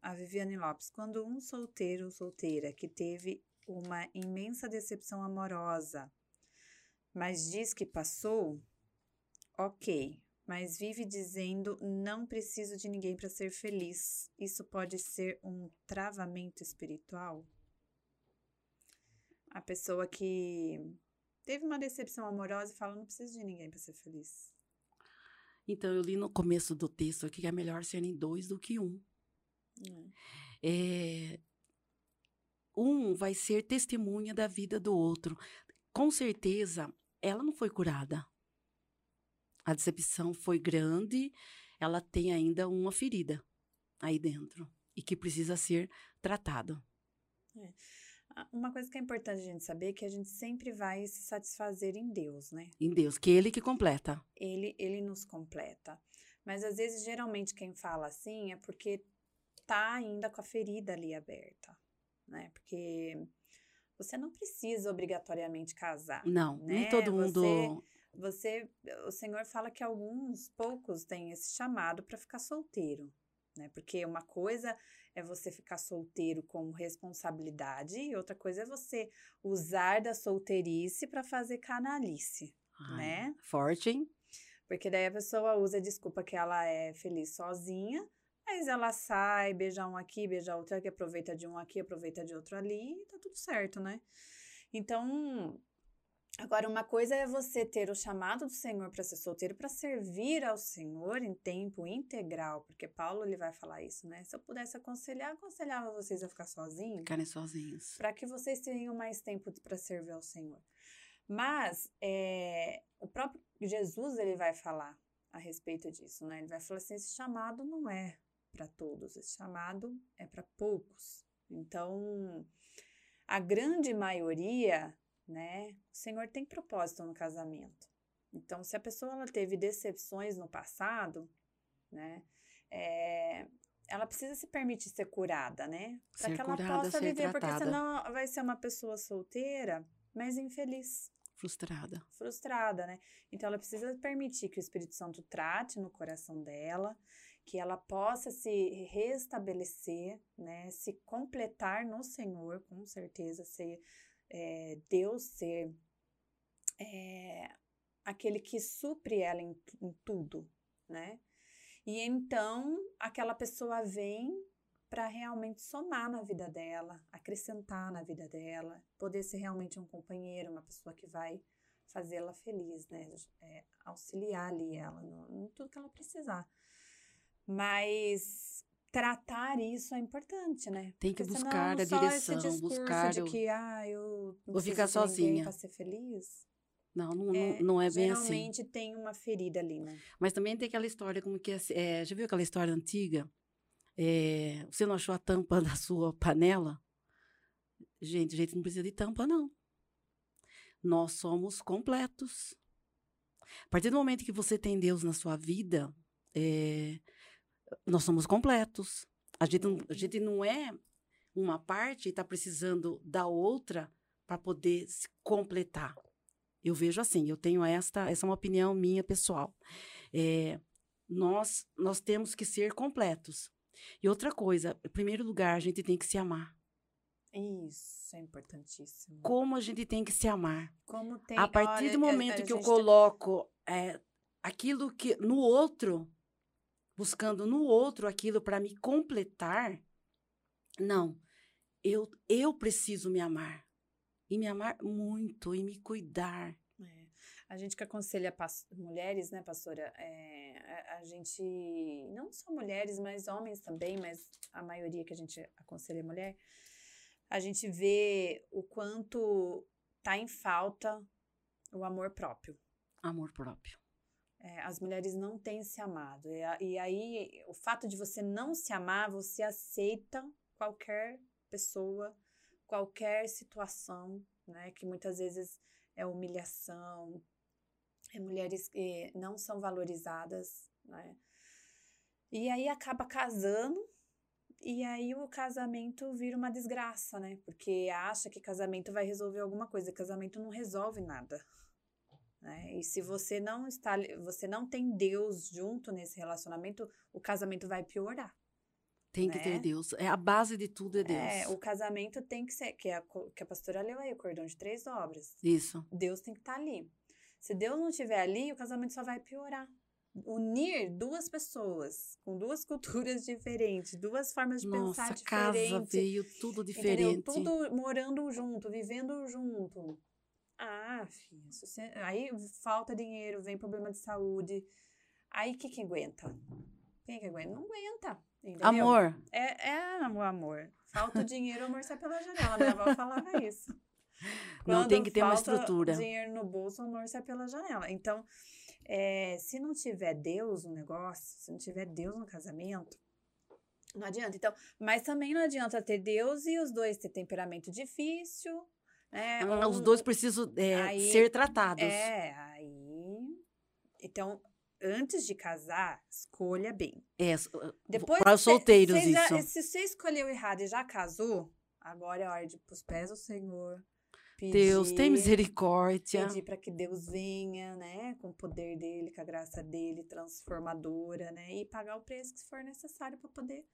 A Viviane Lopes, quando um solteiro ou solteira que teve uma imensa decepção amorosa, mas diz que passou, ok, mas vive dizendo não preciso de ninguém para ser feliz. Isso pode ser um travamento espiritual? A pessoa que teve uma decepção amorosa e fala não preciso de ninguém para ser feliz.
Então eu li no começo do texto aqui que é melhor serem dois do que um. Hum. É, um vai ser testemunha da vida do outro. Com certeza, ela não foi curada a decepção foi grande, ela tem ainda uma ferida aí dentro e que precisa ser tratada.
É. Uma coisa que é importante a gente saber é que a gente sempre vai se satisfazer em Deus, né?
Em Deus, que Ele que completa.
Ele, ele nos completa. Mas às vezes, geralmente, quem fala assim é porque tá ainda com a ferida ali aberta, né? Porque você não precisa obrigatoriamente casar.
Não,
né?
nem todo mundo.
Você você, o Senhor fala que alguns poucos têm esse chamado para ficar solteiro, né? Porque uma coisa é você ficar solteiro com responsabilidade e outra coisa é você usar da solteirice para fazer canalice, né?
Forte, hein?
Porque daí a pessoa usa a desculpa que ela é feliz sozinha, mas ela sai, beija um aqui, beija outro aqui, aproveita de um aqui, aproveita de outro ali, e tá tudo certo, né? Então, Agora, uma coisa é você ter o chamado do Senhor para ser solteiro, para servir ao Senhor em tempo integral, porque Paulo ele vai falar isso, né? Se eu pudesse aconselhar, aconselhava vocês a ficar sozinhos.
Ficarem sozinhos.
Para que vocês tenham mais tempo para servir ao Senhor. Mas é, o próprio Jesus ele vai falar a respeito disso, né? Ele vai falar assim: esse chamado não é para todos, esse chamado é para poucos. Então, a grande maioria né? O Senhor tem propósito no casamento. Então, se a pessoa ela teve decepções no passado, né? É, ela precisa se permitir ser curada, né? Para que ela curada, possa viver, tratada. porque senão vai ser uma pessoa solteira, mas infeliz.
Frustrada.
Frustrada, né? Então ela precisa permitir que o Espírito Santo trate no coração dela, que ela possa se restabelecer, né? Se completar no Senhor, com certeza, ser é, Deus ser é, aquele que supre ela em, em tudo, né? E então aquela pessoa vem para realmente somar na vida dela, acrescentar na vida dela, poder ser realmente um companheiro, uma pessoa que vai fazê-la feliz, né? É, auxiliar ali ela no, em tudo que ela precisar. Mas tratar isso é importante, né?
Tem que Porque buscar a direção, buscar
de que ah, eu
vou ficar sozinha
para ser feliz.
Não, não é, não é bem
assim. Geralmente tem uma ferida ali, né?
Mas também tem aquela história como que é, é já viu aquela história antiga? É, você não achou a tampa [LAUGHS] da sua panela? Gente, a gente não precisa de tampa, não. Nós somos completos. A partir do momento que você tem Deus na sua vida, é, nós somos completos. A gente, não, a gente não é uma parte e está precisando da outra para poder se completar. Eu vejo assim, eu tenho esta, essa é uma opinião minha pessoal. É, nós, nós temos que ser completos. E outra coisa, em primeiro lugar, a gente tem que se amar.
Isso é importantíssimo.
Como a gente tem que se amar.
Como tem,
a partir
olha,
do momento
a, a
que eu
tá-
coloco é, aquilo que no outro, buscando no outro aquilo para me completar, não. Eu, eu preciso me amar. E me amar muito, e me cuidar.
É. A gente que aconselha mulheres, né, pastora? É, a, a gente, não só mulheres, mas homens também, mas a maioria que a gente aconselha é mulher, a gente vê o quanto tá em falta o amor próprio.
Amor próprio.
É, as mulheres não têm se amado. E, e aí, o fato de você não se amar, você aceita qualquer pessoa, qualquer situação, né? Que muitas vezes é humilhação, é mulheres que não são valorizadas, né? E aí acaba casando, e aí o casamento vira uma desgraça, né? Porque acha que casamento vai resolver alguma coisa. Casamento não resolve nada. Né? E se você não está, você não tem Deus junto nesse relacionamento, o casamento vai piorar.
Tem que ter
Né?
Deus. É a base de tudo é Deus.
É, o casamento tem que ser, que a, que a pastora leu aí, o cordão de três obras.
Isso.
Deus tem que estar ali. Se Deus não estiver ali, o casamento só vai piorar. Unir duas pessoas com duas [LAUGHS] culturas diferentes, duas formas de
Nossa,
pensar
casa
diferentes.
veio tudo
Entendeu?
diferente.
Tudo morando junto, vivendo junto. Ah, filha, você- aí falta dinheiro, vem problema de saúde. Aí o que que aguenta? Quem que aguenta? Não aguenta. Entendeu?
Amor,
É, é o amor. Falta dinheiro, o amor sai pela janela. Minha avó falava isso. [LAUGHS]
Não,
Quando
tem que ter uma
falta
estrutura.
dinheiro no bolso, o amor sai pela janela. Então, é, se não tiver Deus no negócio, se não tiver Deus no casamento, não adianta. Então, mas também não adianta ter Deus e os dois ter temperamento difícil. Né?
ah, os dois precisam é,
aí-
ser tratados.
É, aí. Então, antes de casar, escolha bem.
É, uh,
Depois
para os solteiros
cê já-
isso.
se você escolheu errado e já casou, agora é hora de ir pros pés do Senhor. Pedir,
Deus, tem misericórdia.
Pedir para que Deus venha, né, com o poder dele, com a graça dele, transformadora, né, e pagar o preço que for necessário para poder,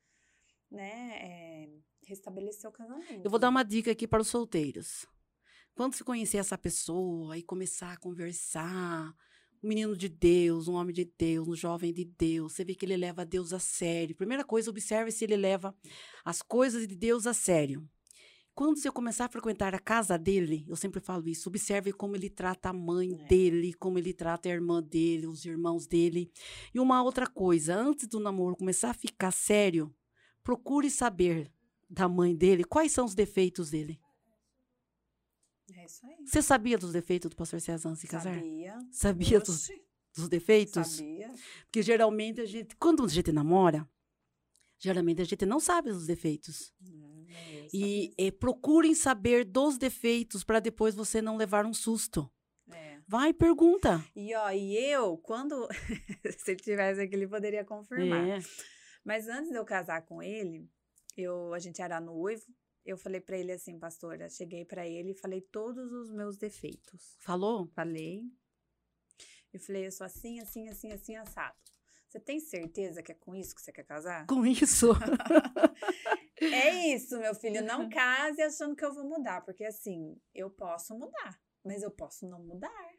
né, é, restabelecer o casamento.
Eu vou dar uma dica aqui para os solteiros. Quando você conhecer essa pessoa e começar a conversar, um menino de Deus, um homem de Deus, um jovem de Deus, você vê que ele leva Deus a sério. Primeira coisa, observe se ele leva as coisas de Deus a sério. Quando você começar a frequentar a casa dele, eu sempre falo isso, observe como ele trata a mãe
É.
dele, como ele trata a irmã dele, os irmãos dele. E uma outra coisa, antes do namoro começar a ficar sério, procure saber da mãe dele quais são os defeitos dele.
É isso aí.
Você sabia dos defeitos do pastor César antes de casar?
Sabia.
Sabia dos, dos defeitos?
Sabia.
Porque geralmente a gente, quando a gente namora, geralmente a gente não sabe dos defeitos.
Hum, eu
E
sabia.
eh, procurem saber dos defeitos para depois você não levar um susto.
É.
Vai e pergunta.
E ó, e eu, quando. [LAUGHS] se ele tivesse aqui, ele poderia confirmar.
É.
Mas antes de eu casar com ele, eu, a gente era noivo. Eu falei pra ele assim, pastora, cheguei pra ele e falei todos os meus defeitos.
Falou?
Falei. Eu falei, eu sou assim, assim, assim, assim, assado. Você tem certeza que é com isso que você quer casar?
Com isso. [LAUGHS]
é isso, meu filho. Não [LAUGHS] case achando que eu vou mudar, porque assim, eu posso mudar, mas eu posso não mudar.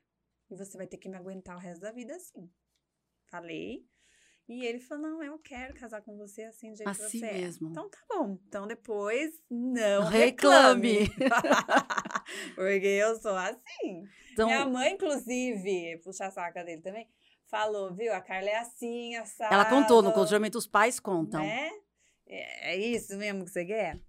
E você vai ter que me aguentar o resto da vida assim. Falei. E ele falou: Não, eu quero casar com você assim, do jeito que
Assim
você
mesmo.
é. Então tá bom. Então depois, não [LAUGHS]
Reclame.
reclame. [LAUGHS] porque eu sou assim.
Então,
Minha mãe, inclusive, puxa a saca dele também, falou: Viu, a Carla é assim, assada.
ela contou, no congelamento os pais contam.
Né? É, é isso mesmo que você quer?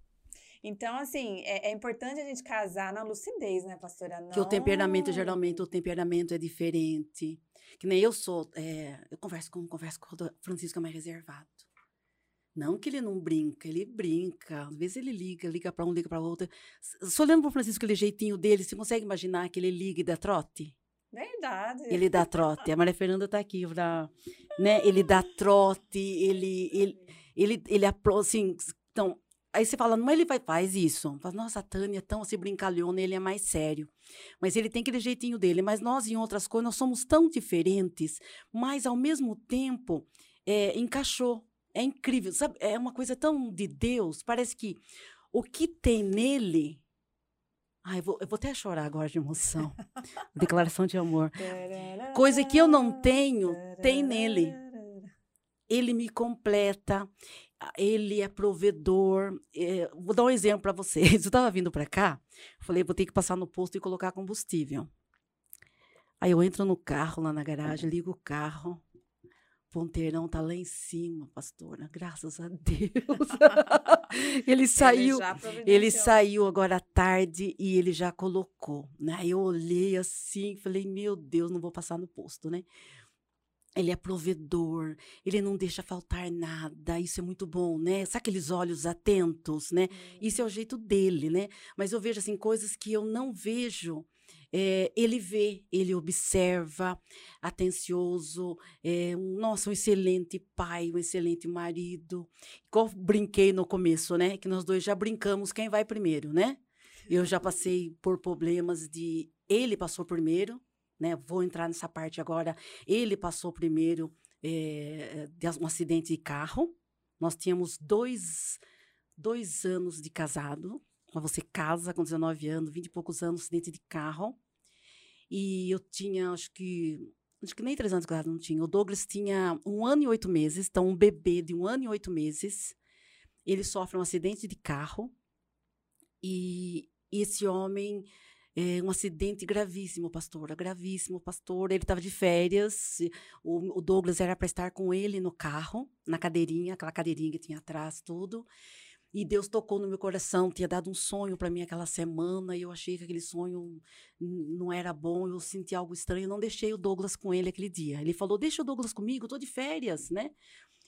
Então, assim, é, é importante a gente casar na lucidez, né, pastora? Não...
Que o temperamento, geralmente, o temperamento é diferente. Que nem eu sou. é, eu converso com, converso com o Francisco, é mais reservado. Não que ele não brinca, ele brinca. Às vezes ele liga, liga para um, liga para outro. Só olhando para o Francisco, aquele jeitinho dele, você consegue imaginar que ele liga e dá trote?
Verdade.
Ele dá trote. A Maria Fernanda está aqui, pra, né? Ele dá trote, ele, ele, ele, ele assim, então, aí você fala, mas ele vai, faz isso. Fala, Nossa, a Tânia é tão assim, brincalhona, ele é mais sério. Mas ele tem aquele jeitinho dele. Mas nós, em outras coisas, nós somos tão diferentes, mas ao mesmo tempo é, encaixou. É incrível, sabe? É uma coisa tão de Deus. Parece que o que tem nele Ai, vou, eu vou até chorar agora de emoção. [LAUGHS] Declaração de amor. Coisa que eu não tenho, tem nele. Ele me completa, ele é provedor. É, vou dar um exemplo para vocês. [LAUGHS] Eu estava vindo para cá, falei, vou ter que passar no posto e colocar combustível. Aí eu entro no carro, lá na garagem, ligo o carro ponteirão tá lá em cima, pastora. Graças a Deus. [LAUGHS] ele saiu, ele, ele, saiu agora à tarde e ele já colocou, né? Eu olhei assim, falei: "Meu Deus, não vou passar no posto, né?" Ele é provedor, ele não deixa faltar nada, isso é muito bom, né? Sabe aqueles olhos atentos, né? Isso é o jeito dele, né? Mas eu vejo assim coisas que eu não vejo é, ele vê, ele observa, atencioso, é, um, nossa, um excelente pai, um excelente marido. Igual brinquei no começo, né? Que nós dois já brincamos quem vai primeiro, né? Eu já [LAUGHS] passei por problemas de. Ele passou primeiro, né? Vou entrar nessa parte agora. Ele passou primeiro é, de um acidente de carro. Nós tínhamos dois, dois anos de casado, você casa com 19 anos, 20 e poucos anos, acidente de carro. E eu tinha, acho que. Acho que nem três anos de casado não tinha. O Douglas tinha um ano e oito meses, então um bebê de um ano e oito meses. Ele sofre um acidente de carro. E esse homem é, um acidente gravíssimo, pastora, gravíssimo, pastor. Ele estava de férias, o, o Douglas era para estar com ele no carro, na cadeirinha, aquela cadeirinha que tinha atrás, tudo. E Deus tocou no meu coração, tinha dado um sonho para mim aquela semana, e eu achei que aquele sonho não era bom, eu senti algo estranho, não deixei o Douglas com ele aquele dia. Ele falou: "Deixa o Douglas comigo, tô de férias", né?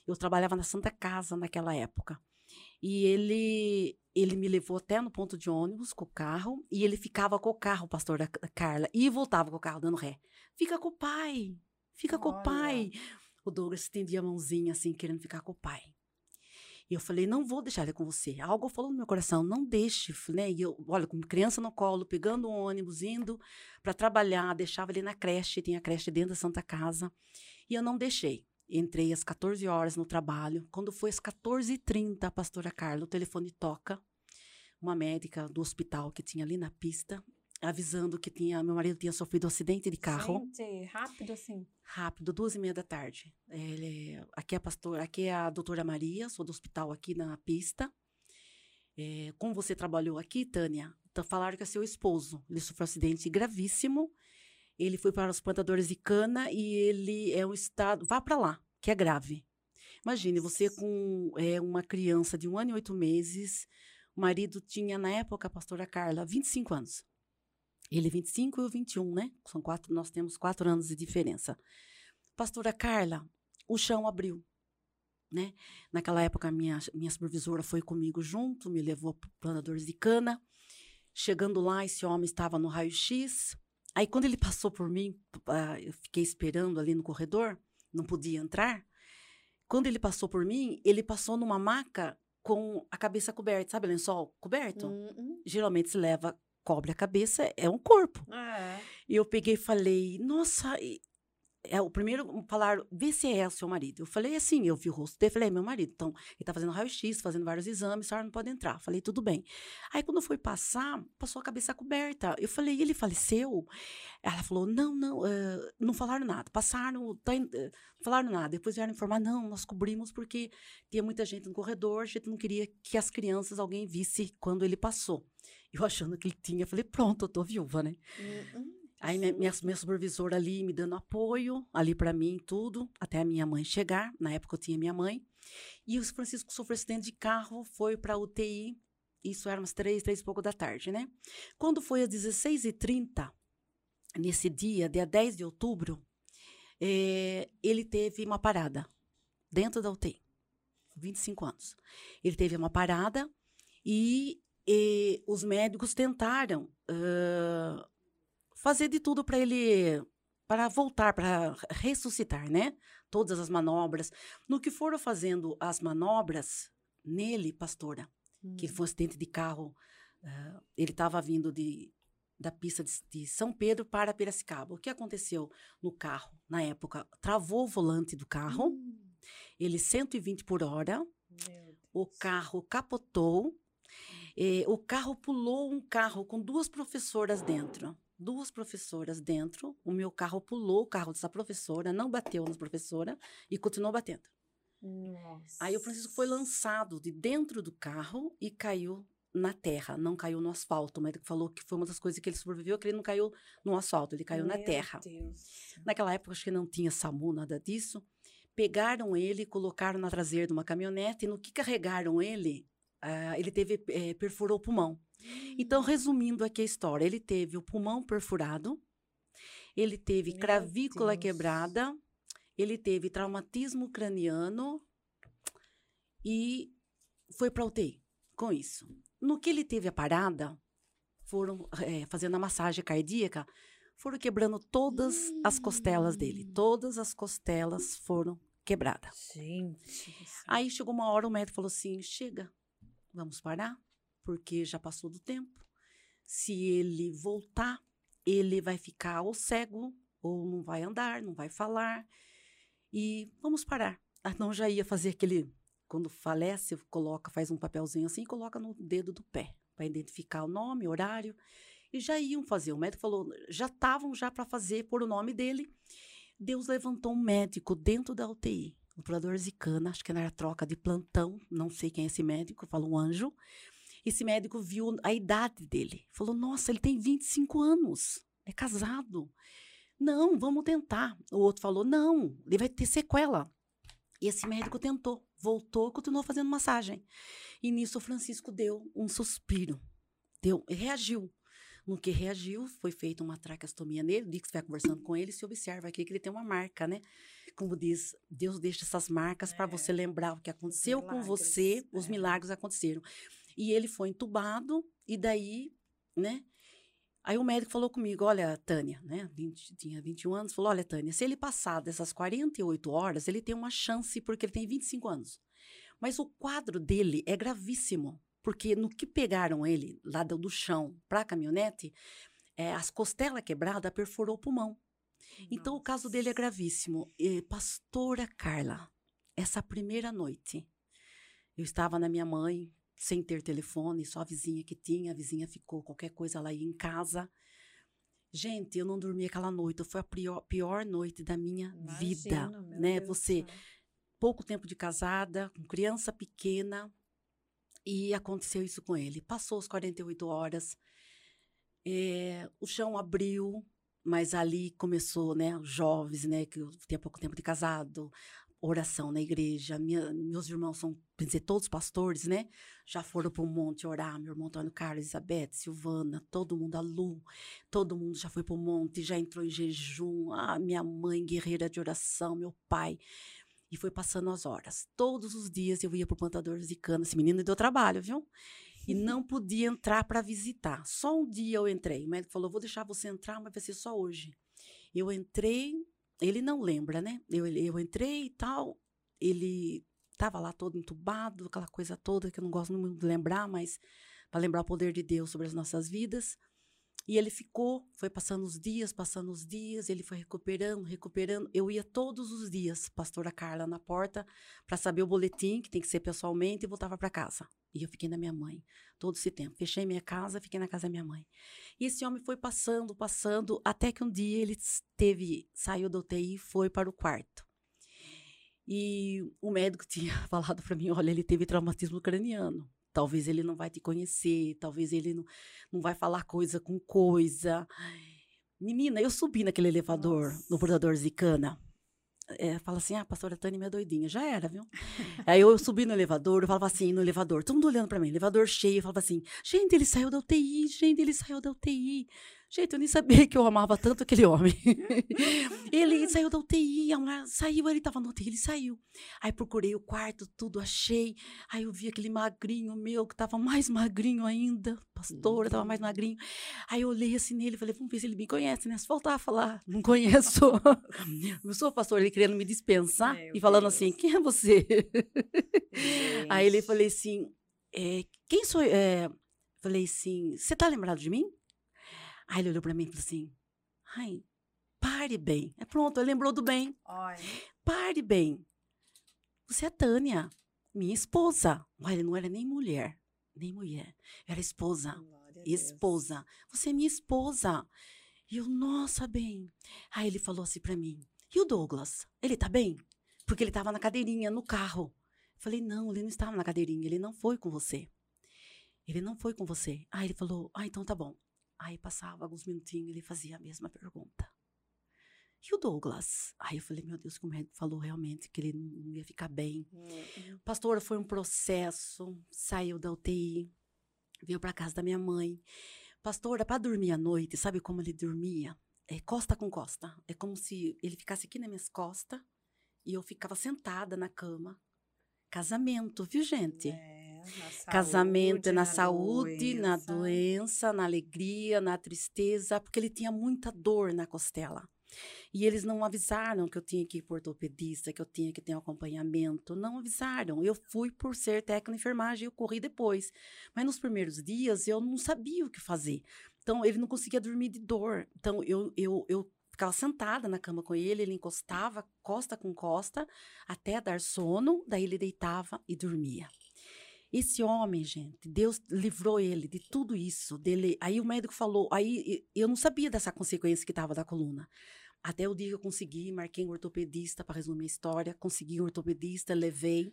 Eu trabalhava na Santa Casa naquela época. E ele ele me levou até no ponto de ônibus com o carro e ele ficava com o carro, pastor da Carla, e voltava com o carro dando ré. Fica com o pai. Fica Olha. com o pai. O Douglas estendia a mãozinha assim, querendo ficar com o pai. E eu falei, não vou deixar ele com você. Algo falou no meu coração, não deixe, né? E eu, olha, com criança no colo, pegando o ônibus, indo para trabalhar, deixava ele na creche, tinha creche dentro da Santa Casa. E eu não deixei. Entrei às 14 horas no trabalho. Quando foi às 14h30, a pastora Carla, o telefone toca. Uma médica do hospital que tinha ali na pista avisando que tinha, meu marido tinha sofrido um acidente de carro.
Gente, rápido assim.
Rápido, duas e meia da tarde. Ele, aqui é a pastora, aqui é a doutora Maria, sou do hospital aqui na pista. É, como você trabalhou aqui, Tânia, então falaram que é seu esposo. Ele sofreu um acidente gravíssimo. Ele foi para os plantadores de cana e ele é um estado. Vá para lá, que é grave. Imagine, você com é, uma criança de um ano e oito meses. O marido tinha, na época, a pastora Carla, 25 anos. Ele 25 e eu 21, né? São quatro, nós temos quatro anos de diferença. Pastora Carla, o chão abriu, né? Naquela época, minha, minha supervisora foi comigo junto, me levou para plantadores de cana. Chegando lá, esse homem estava no raio-x. Aí, quando ele passou por mim, eu fiquei esperando ali no corredor, não podia entrar. Quando ele passou por mim, ele passou numa maca com a cabeça coberta, sabe, lençol coberto? Uhum. Geralmente se leva cobre a cabeça é um corpo. É. E eu peguei e falei, nossa, é o primeiro falar, vê se é seu marido. Eu falei assim, eu vi o rosto dele, falei, é meu marido. Então, ele tá fazendo raio-x, fazendo vários exames, a senhora não pode entrar. Falei, tudo bem. Aí, quando foi passar, passou a cabeça coberta. Eu falei, ele faleceu? Ela falou, não, não, uh, não falaram nada. Passaram, tá, uh, não falaram nada. Depois vieram informar, não, nós cobrimos porque tinha muita gente no corredor, a gente não queria que as crianças, alguém visse quando ele passou. Eu achando que ele tinha, falei, pronto, eu tô viúva, né? Uhum. Aí minha, minha, minha, supervisora ali me dando apoio, ali para mim, tudo, até a minha mãe chegar. Na época eu tinha minha mãe. E o Francisco sofreu acidente de carro, foi para UTI. Isso era umas três, três e pouco da tarde, né? Quando foi às 16h30, nesse dia, dia 10 de outubro, é, ele teve uma parada dentro da UTI. 25 anos. Ele teve uma parada e, e os médicos tentaram uh, fazer de tudo para ele para voltar, para ressuscitar, né? Todas as manobras. No que foram fazendo as manobras nele, pastora, hum. que foi um acidente de carro, uh, ele estava vindo de, da pista de, de, São Pedro para Piracicaba. O que aconteceu no carro na época? Travou o volante do carro, hum. ele 120 por hora, o carro capotou, o carro pulou um carro com duas professoras dentro duas professoras dentro. O meu carro pulou o carro dessa professora, não bateu na professora e continuou batendo. Nossa. Aí o Francisco foi lançado de dentro do carro e caiu na terra, não caiu no asfalto. O médico falou que foi uma das coisas que ele sobreviveu, que ele não caiu no asfalto, ele caiu meu na terra. Deus. Naquela época, acho que não tinha SAMU, nada disso. Pegaram ele, colocaram na traseira de uma caminhonete e no que carregaram ele, uh, ele teve, eh, perfurou o pulmão. Então, resumindo aqui a história, ele teve o pulmão perfurado, ele teve Meu cravícula Deus. quebrada, ele teve traumatismo craniano e foi para UTI com isso. No que ele teve a parada, foram é, fazendo a massagem cardíaca, foram quebrando todas as costelas dele. Hum. Todas as costelas foram quebradas. Gente. Aí chegou uma hora, o médico falou assim: chega, vamos parar porque já passou do tempo. Se ele voltar, ele vai ficar ou cego, ou não vai andar, não vai falar. E vamos parar. Ah, não já ia fazer aquele. Quando falece, coloca, faz um papelzinho assim e coloca no dedo do pé, para identificar o nome, horário. E já iam fazer. O médico falou, já estavam já para fazer por o nome dele. Deus levantou um médico dentro da UTI, o curador Zicana, acho que era troca de plantão, não sei quem é esse médico, falou um anjo. Esse médico viu a idade dele. Falou: Nossa, ele tem 25 anos, é casado. Não, vamos tentar. O outro falou: Não, ele vai ter sequela. E esse médico tentou, voltou, continuou fazendo massagem. E nisso o Francisco deu um suspiro, deu, reagiu. No que reagiu, foi feita uma traqueostomia nele. O você vai conversando com ele, se observa aqui que ele tem uma marca, né? Como diz, Deus deixa essas marcas é. para você lembrar o que aconteceu com você, os é. milagres aconteceram. E ele foi entubado, e daí, né? Aí o médico falou comigo, olha, Tânia, né, 20, tinha 21 anos, falou, olha, Tânia, se ele passar dessas 48 horas, ele tem uma chance, porque ele tem 25 anos. Mas o quadro dele é gravíssimo, porque no que pegaram ele, lá do, chão para a caminhonete, é, as costelas quebradas perfurou o pulmão. Nossa. Então o caso dele é gravíssimo. E, Pastora Carla, essa primeira noite, eu estava na minha mãe, sem ter telefone, só a vizinha que tinha, a vizinha ficou, qualquer coisa ela ia em casa. Gente, eu não dormi aquela noite, foi a pior, pior noite da minha Imagina, vida, né? Deus Você pouco tempo de casada, com criança pequena, e aconteceu isso com ele. Passou as 48 horas, é, o chão abriu, mas ali começou, né, os jovens, né, que tinha pouco tempo de casado, oração na igreja. Minha, meus irmãos são, dizer, todos pastores, né? Já foram para o monte orar. Meu irmão Antônio Carlos, Elizabeth, Silvana, todo mundo, a Lu, todo mundo já foi para o monte, já entrou em jejum. Ah, minha mãe, guerreira de oração, meu pai. E foi passando as horas. Todos os dias eu ia para o plantador de cana. Esse menino deu trabalho, viu? E [LAUGHS] não podia entrar para visitar. Só um dia eu entrei. O médico falou: vou deixar você entrar, mas vai ser só hoje. Eu entrei, ele não lembra, né? Eu, eu entrei e tal, ele estava lá todo entubado, aquela coisa toda que eu não gosto muito de lembrar, mas para lembrar o poder de Deus sobre as nossas vidas. E ele ficou, foi passando os dias, passando os dias, ele foi recuperando, recuperando. Eu ia todos os dias, pastora Carla, na porta, para saber o boletim, que tem que ser pessoalmente, e voltava para casa. E eu fiquei na minha mãe todo esse tempo. Fechei minha casa, fiquei na casa da minha mãe. E esse homem foi passando, passando, até que um dia ele teve, saiu da UTI e foi para o quarto. E o médico [LAUGHS] tinha falado para mim: olha, ele teve traumatismo craniano. Talvez ele não vai te conhecer, talvez ele não, não vai falar coisa com coisa. Menina, eu subi naquele elevador, Nossa. no portador Zicana é, fala assim, ah, a pastora Tânia é minha doidinha. Já era, viu? [LAUGHS] Aí eu subi no elevador, eu falava assim, no elevador, todo mundo olhando para mim, elevador cheio, eu falava assim, gente, ele saiu da UTI, gente, ele saiu da UTI. Gente, eu nem sabia que eu amava tanto aquele homem. [LAUGHS] ele saiu da UTI, a mulher saiu, ele estava no UTI, ele saiu. Aí procurei o quarto, tudo achei. Aí eu vi aquele magrinho meu, que estava mais magrinho ainda. Pastora, estava mais magrinho. Aí eu olhei assim nele, falei, vamos ver se ele me conhece, né? Se faltar a falar, não conheço. [LAUGHS] eu sou pastor, ele querendo me dispensar Meu e falando assim, Deus. assim, quem é você? Aí ele falei assim, é, quem sou eu? É, falei assim, você tá lembrado de mim? Aí ele olhou para mim e falou assim: ai, pare bem. É pronto, ele lembrou do bem. Pare bem. Você é Tânia, minha esposa. Olha, ele não era nem mulher, nem mulher. Era esposa. Esposa. Você é minha esposa. E eu, nossa, bem. Aí ele falou assim para mim: e o Douglas? Ele tá bem? Porque ele tava na cadeirinha, no carro. Eu falei: não, ele não estava na cadeirinha, ele não foi com você. Ele não foi com você. Aí ele falou: ah, então tá bom. Aí passava alguns minutinhos, ele fazia a mesma pergunta. E o Douglas? Aí eu falei, meu Deus, que o médico falou realmente que ele não ia ficar bem. Uhum. Pastora, foi um processo, saiu da UTI, veio para casa da minha mãe. Pastora, para dormir à noite, sabe como ele dormia? É costa com costa. É como se ele ficasse aqui nas minhas costas e eu ficava sentada na cama. Casamento, viu, gente? É. Casamento é na, na saúde, doença. na doença, na alegria, na tristeza, porque ele tinha muita dor na costela. E eles não avisaram que eu tinha que ir para ortopedista, que eu tinha que ter um acompanhamento. Não avisaram. Eu fui por ser técnico de enfermagem, eu corri depois. Mas nos primeiros dias eu não sabia o que fazer. Então ele não conseguia dormir de dor. Então eu, eu, eu ficava sentada na cama com ele, ele encostava costa com costa até dar sono, daí ele deitava e dormia. Esse homem, gente, Deus livrou ele de tudo isso. Dele, aí o médico falou, aí eu não sabia dessa consequência que estava da coluna. Até o dia que eu consegui, marquei um ortopedista para resumir a história, consegui um ortopedista, levei.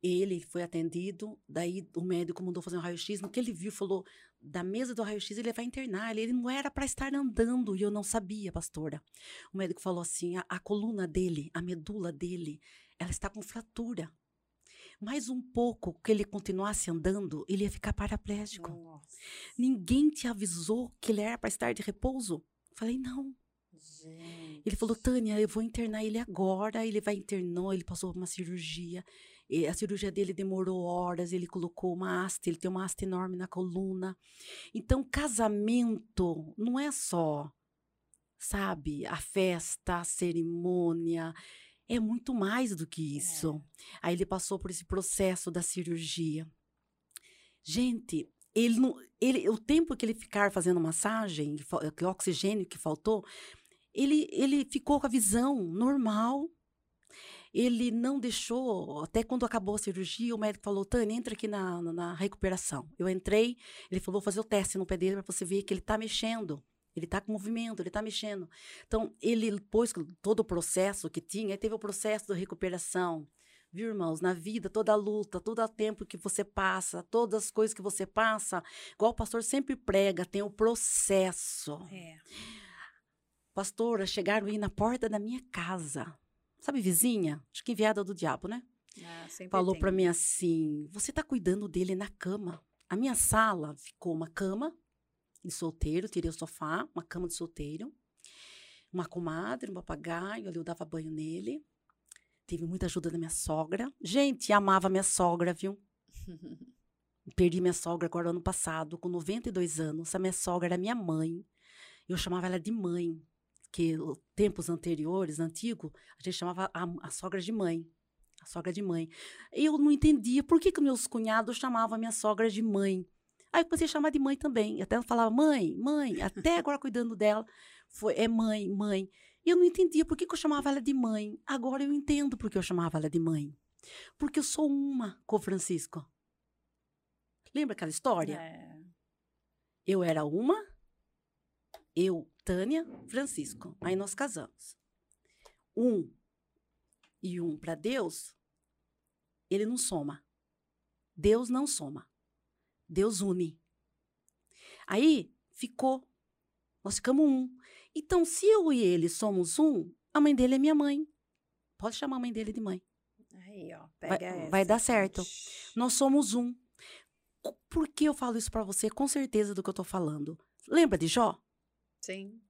Ele foi atendido, daí o médico mandou fazer um raio-x. No que ele viu, falou: da mesa do raio-x ele vai internar. Ele, ele não era para estar andando e eu não sabia, pastora. O médico falou assim: a, a coluna dele, a medula dele, ela está com fratura mais um pouco que ele continuasse andando, ele ia ficar paraplégico. Nossa. Ninguém te avisou que ele era para estar de repouso? Falei, não. Gente. Ele falou, Tânia, eu vou internar ele agora. Ele vai internou, ele passou uma cirurgia. E a cirurgia dele demorou horas, ele colocou uma haste, ele tem uma haste enorme na coluna. Então, casamento não é só, sabe, a festa, a cerimônia é muito mais do que isso. É. Aí ele passou por esse processo da cirurgia. Gente, ele não, ele, o tempo que ele ficar fazendo massagem, o oxigênio que faltou, ele, ele ficou com a visão normal. Ele não deixou, até quando acabou a cirurgia, o médico falou: Tânia, entra aqui na, na recuperação. Eu entrei, ele falou: vou fazer o teste no pé dele para você ver que ele está mexendo. Ele está com movimento, ele está mexendo. Então, ele, depois todo o processo que tinha, teve o processo de recuperação. Viu, irmãos? Na vida, toda a luta, todo o tempo que você passa, todas as coisas que você passa, igual o pastor sempre prega, tem o processo. É. Pastora, chegaram aí na porta da minha casa. Sabe, vizinha? Acho que enviada do diabo, né? Ah, Falou para mim assim: você está cuidando dele na cama. A minha sala ficou uma cama, de solteiro, tirei o sofá, uma cama de solteiro, uma comadre, um papagaio, ali eu dava banho nele. Tive muita ajuda da minha sogra. Gente, amava minha sogra, viu? [LAUGHS] Perdi minha sogra agora ano passado, com 92 anos. A minha sogra era minha mãe. Eu chamava ela de mãe, que tempos anteriores, antigo, a gente chamava a, a sogra de mãe. A sogra de mãe. Eu não entendia por que, que meus cunhados chamavam a minha sogra de mãe. Aí eu comecei a chamar de mãe também. Até ela falava, mãe, mãe, até agora cuidando dela. Foi, é mãe, mãe. E eu não entendia por que, que eu chamava ela de mãe. Agora eu entendo por que eu chamava ela de mãe. Porque eu sou uma com o Francisco. Lembra aquela história? É. Eu era uma, eu, Tânia, Francisco. Aí nós casamos. Um e um para Deus, ele não soma. Deus não soma. Deus une. Aí ficou. Nós ficamos um. Então, se eu e ele somos um, a mãe dele é minha mãe. Pode chamar a mãe dele de mãe.
Aí, ó, pega
vai,
essa,
vai dar certo. Nós somos um. Por que eu falo isso para você? Com certeza do que eu tô falando. Lembra de Jó?
Sim.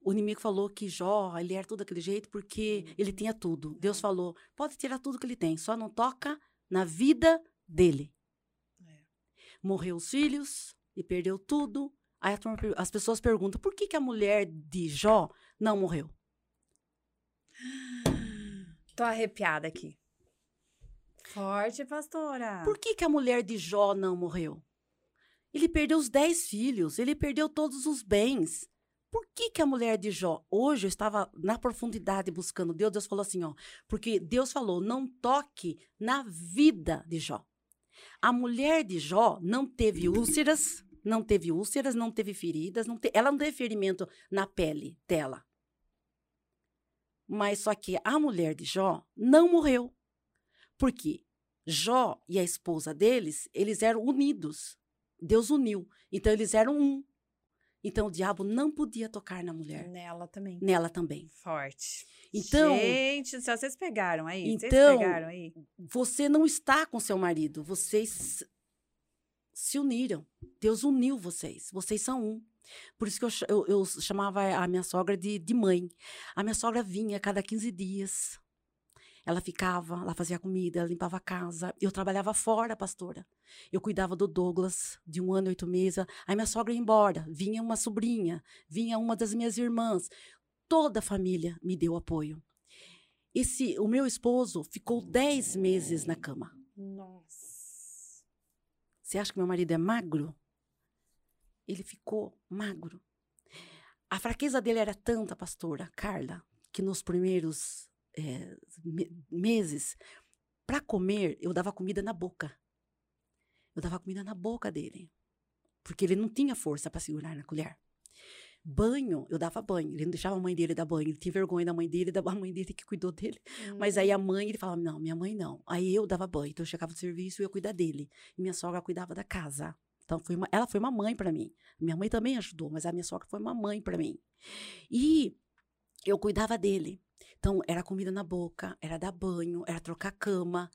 O inimigo falou que Jó, ele era tudo daquele jeito porque
Uhum.
ele tinha tudo. Deus
É.
falou, pode tirar tudo que ele tem, só não toca na vida dele. Morreu os filhos e perdeu tudo. Aí turma as pessoas perguntam, por que, que a mulher de Jó não morreu?
Tô arrepiada aqui. Forte, pastora.
Por que, que a mulher de Jó não morreu? Ele perdeu os dez filhos, ele perdeu todos os bens. Por que, que a mulher de Jó, hoje eu estava na profundidade buscando Deus, Deus falou assim, ó, porque Deus falou, não toque na vida de Jó. A mulher de Jó não teve úlceras, não teve úlceras, não teve feridas, não te- ela não teve ferimento na pele dela. Mas só que a mulher de Jó não morreu. Porque Jó e a esposa deles, eles eram unidos. Deus uniu. Então eles eram um. Então o diabo não podia tocar na mulher,
Nela também.
nela também.
Forte.
Então-
Gente, céu, vocês pegaram aí? vocês
Então-
pegaram aí?
Você não está com seu marido, vocês se uniram. Deus uniu vocês, vocês são um. Por isso que eu, eu- eu chamava a minha sogra de, de mãe. A minha sogra vinha a cada 15 dias. Ela ficava, ela fazia comida, ela limpava a casa. Eu trabalhava fora, pastora. Eu cuidava do Douglas, de um ano e oito meses. Aí minha sogra ia embora. Vinha uma sobrinha, vinha uma das minhas irmãs. Toda a família me deu apoio. Esse, o meu esposo ficou 10 meses na cama.
Nossa.
Você acha que meu marido é magro? Ele ficou magro. A fraqueza dele era tanta, pastora Carla, que nos primeiros eh, me- meses, para comer, eu dava comida na boca. Eu dava comida na boca dele. Porque ele não tinha força para segurar na colher. Banho, eu dava banho. Ele não deixava a mãe dele dar banho. Ele tinha vergonha da mãe dele, [LAUGHS] da a mãe dele que cuidou dele. Mas aí a mãe, ele falava, não, minha mãe não. Aí eu dava banho, então eu chegava do serviço e eu ia cuidar dele. E minha sogra cuidava da casa. Então foi uma, ela foi uma mãe para mim. Minha mãe também ajudou, mas a minha sogra foi uma mãe para mim. E eu cuidava dele. Então era comida na boca, era dar banho, era trocar cama.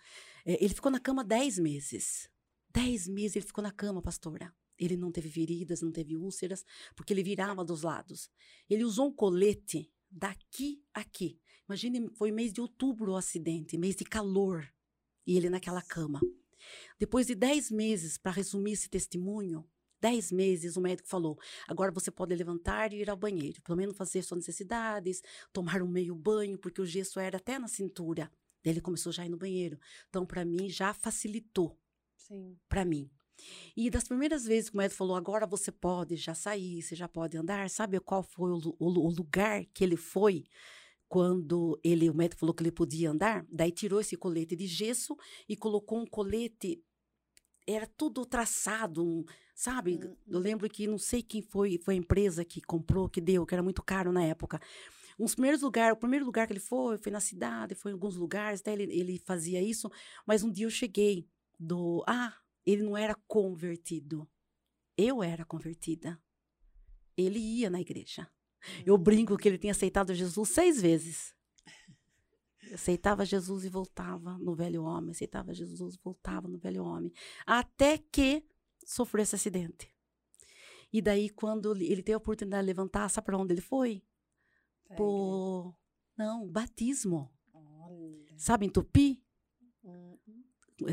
É, ele ficou na cama dez meses. Dez meses ele ficou na cama, pastora. Ele não teve feridas, não teve úlceras, porque ele virava dos lados. Ele usou um colete daqui a aqui. Imagine, foi mês de outubro o acidente, mês de calor. E ele naquela cama. Depois de 10 meses, para resumir esse testemunho, 10 meses, o médico falou: agora você pode levantar e ir ao banheiro, pelo menos fazer suas necessidades, tomar um meio banho, porque o gesso era até na cintura. Daí ele começou já a ir no banheiro. Então, para mim, já facilitou
Sim.
para mim. E das primeiras vezes que o médico falou, agora você pode já sair, você já pode andar, sabe qual foi o, o o lugar que ele foi quando ele, o médico falou que ele podia andar? Daí tirou esse colete de gesso e colocou um colete, era tudo traçado, um- sabe?
Hum,
Eu lembro que não sei quem foi, foi a empresa que comprou, que deu, que era muito caro na época. Uns primeiros lugares, o primeiro lugar que ele foi, foi na cidade, foi em alguns lugares, até ele, ele fazia isso, mas um dia eu cheguei do, ah, ele não era convertido. Eu era convertida. Ele ia na igreja. Eu brinco que ele tinha aceitado Jesus seis vezes. Aceitava Jesus e voltava no velho homem. Aceitava Jesus e voltava no velho homem. Até que sofreu esse acidente. E daí, quando ele teve a oportunidade de levantar, sabe para onde ele foi?
Pega.
Pro. Não, batismo.
Olha.
Sabe, em Tupi?
Hum,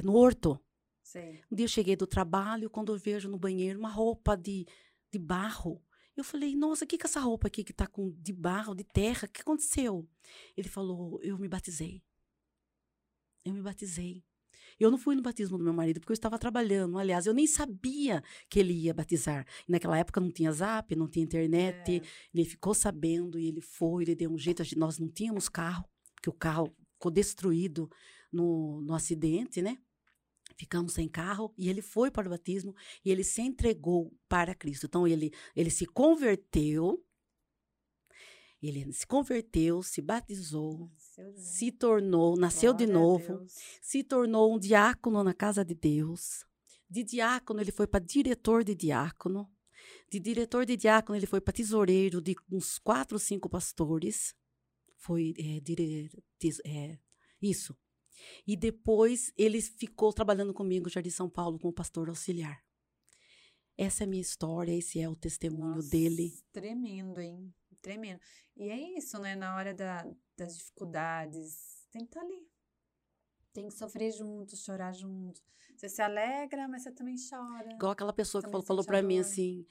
No Horto.
Sei.
Um dia eu cheguei do trabalho, quando eu vejo no banheiro uma roupa de, de barro. Eu falei, nossa, o que que é essa roupa aqui que tá com de barro, de terra? O que aconteceu? Ele falou, eu me batizei. Eu me batizei. Eu não fui no batismo do meu marido porque eu estava trabalhando. Aliás, eu nem sabia que ele ia batizar. Naquela época não tinha zap, não tinha internet.
É.
Ele ficou sabendo e ele foi, ele deu um jeito. Nós não tínhamos carro, porque o carro ficou destruído no, no acidente, né? Ficamos sem carro e ele foi para o batismo e ele se entregou para Cristo. Então ele, ele se converteu, ele se converteu, se batizou,
Nasceu de
se tornou, nasceu de
Glória a
novo, se tornou um diácono na casa de Deus. De diácono, ele foi para diretor de diácono. De diretor de diácono, ele foi para tesoureiro de uns quatro cinco pastores. Foi é, dire, tes- é, isso. E depois ele ficou trabalhando comigo no Jardim São Paulo como pastor auxiliar. Essa é a minha história, esse é o testemunho Nossa, dele.
Tremendo, hein? Tremendo. E é isso, né? Na hora da, das dificuldades, tem que estar tá ali. Tem que sofrer junto, chorar junto. Você se alegra, mas você também chora.
Igual aquela pessoa que falou, falou para mim assim: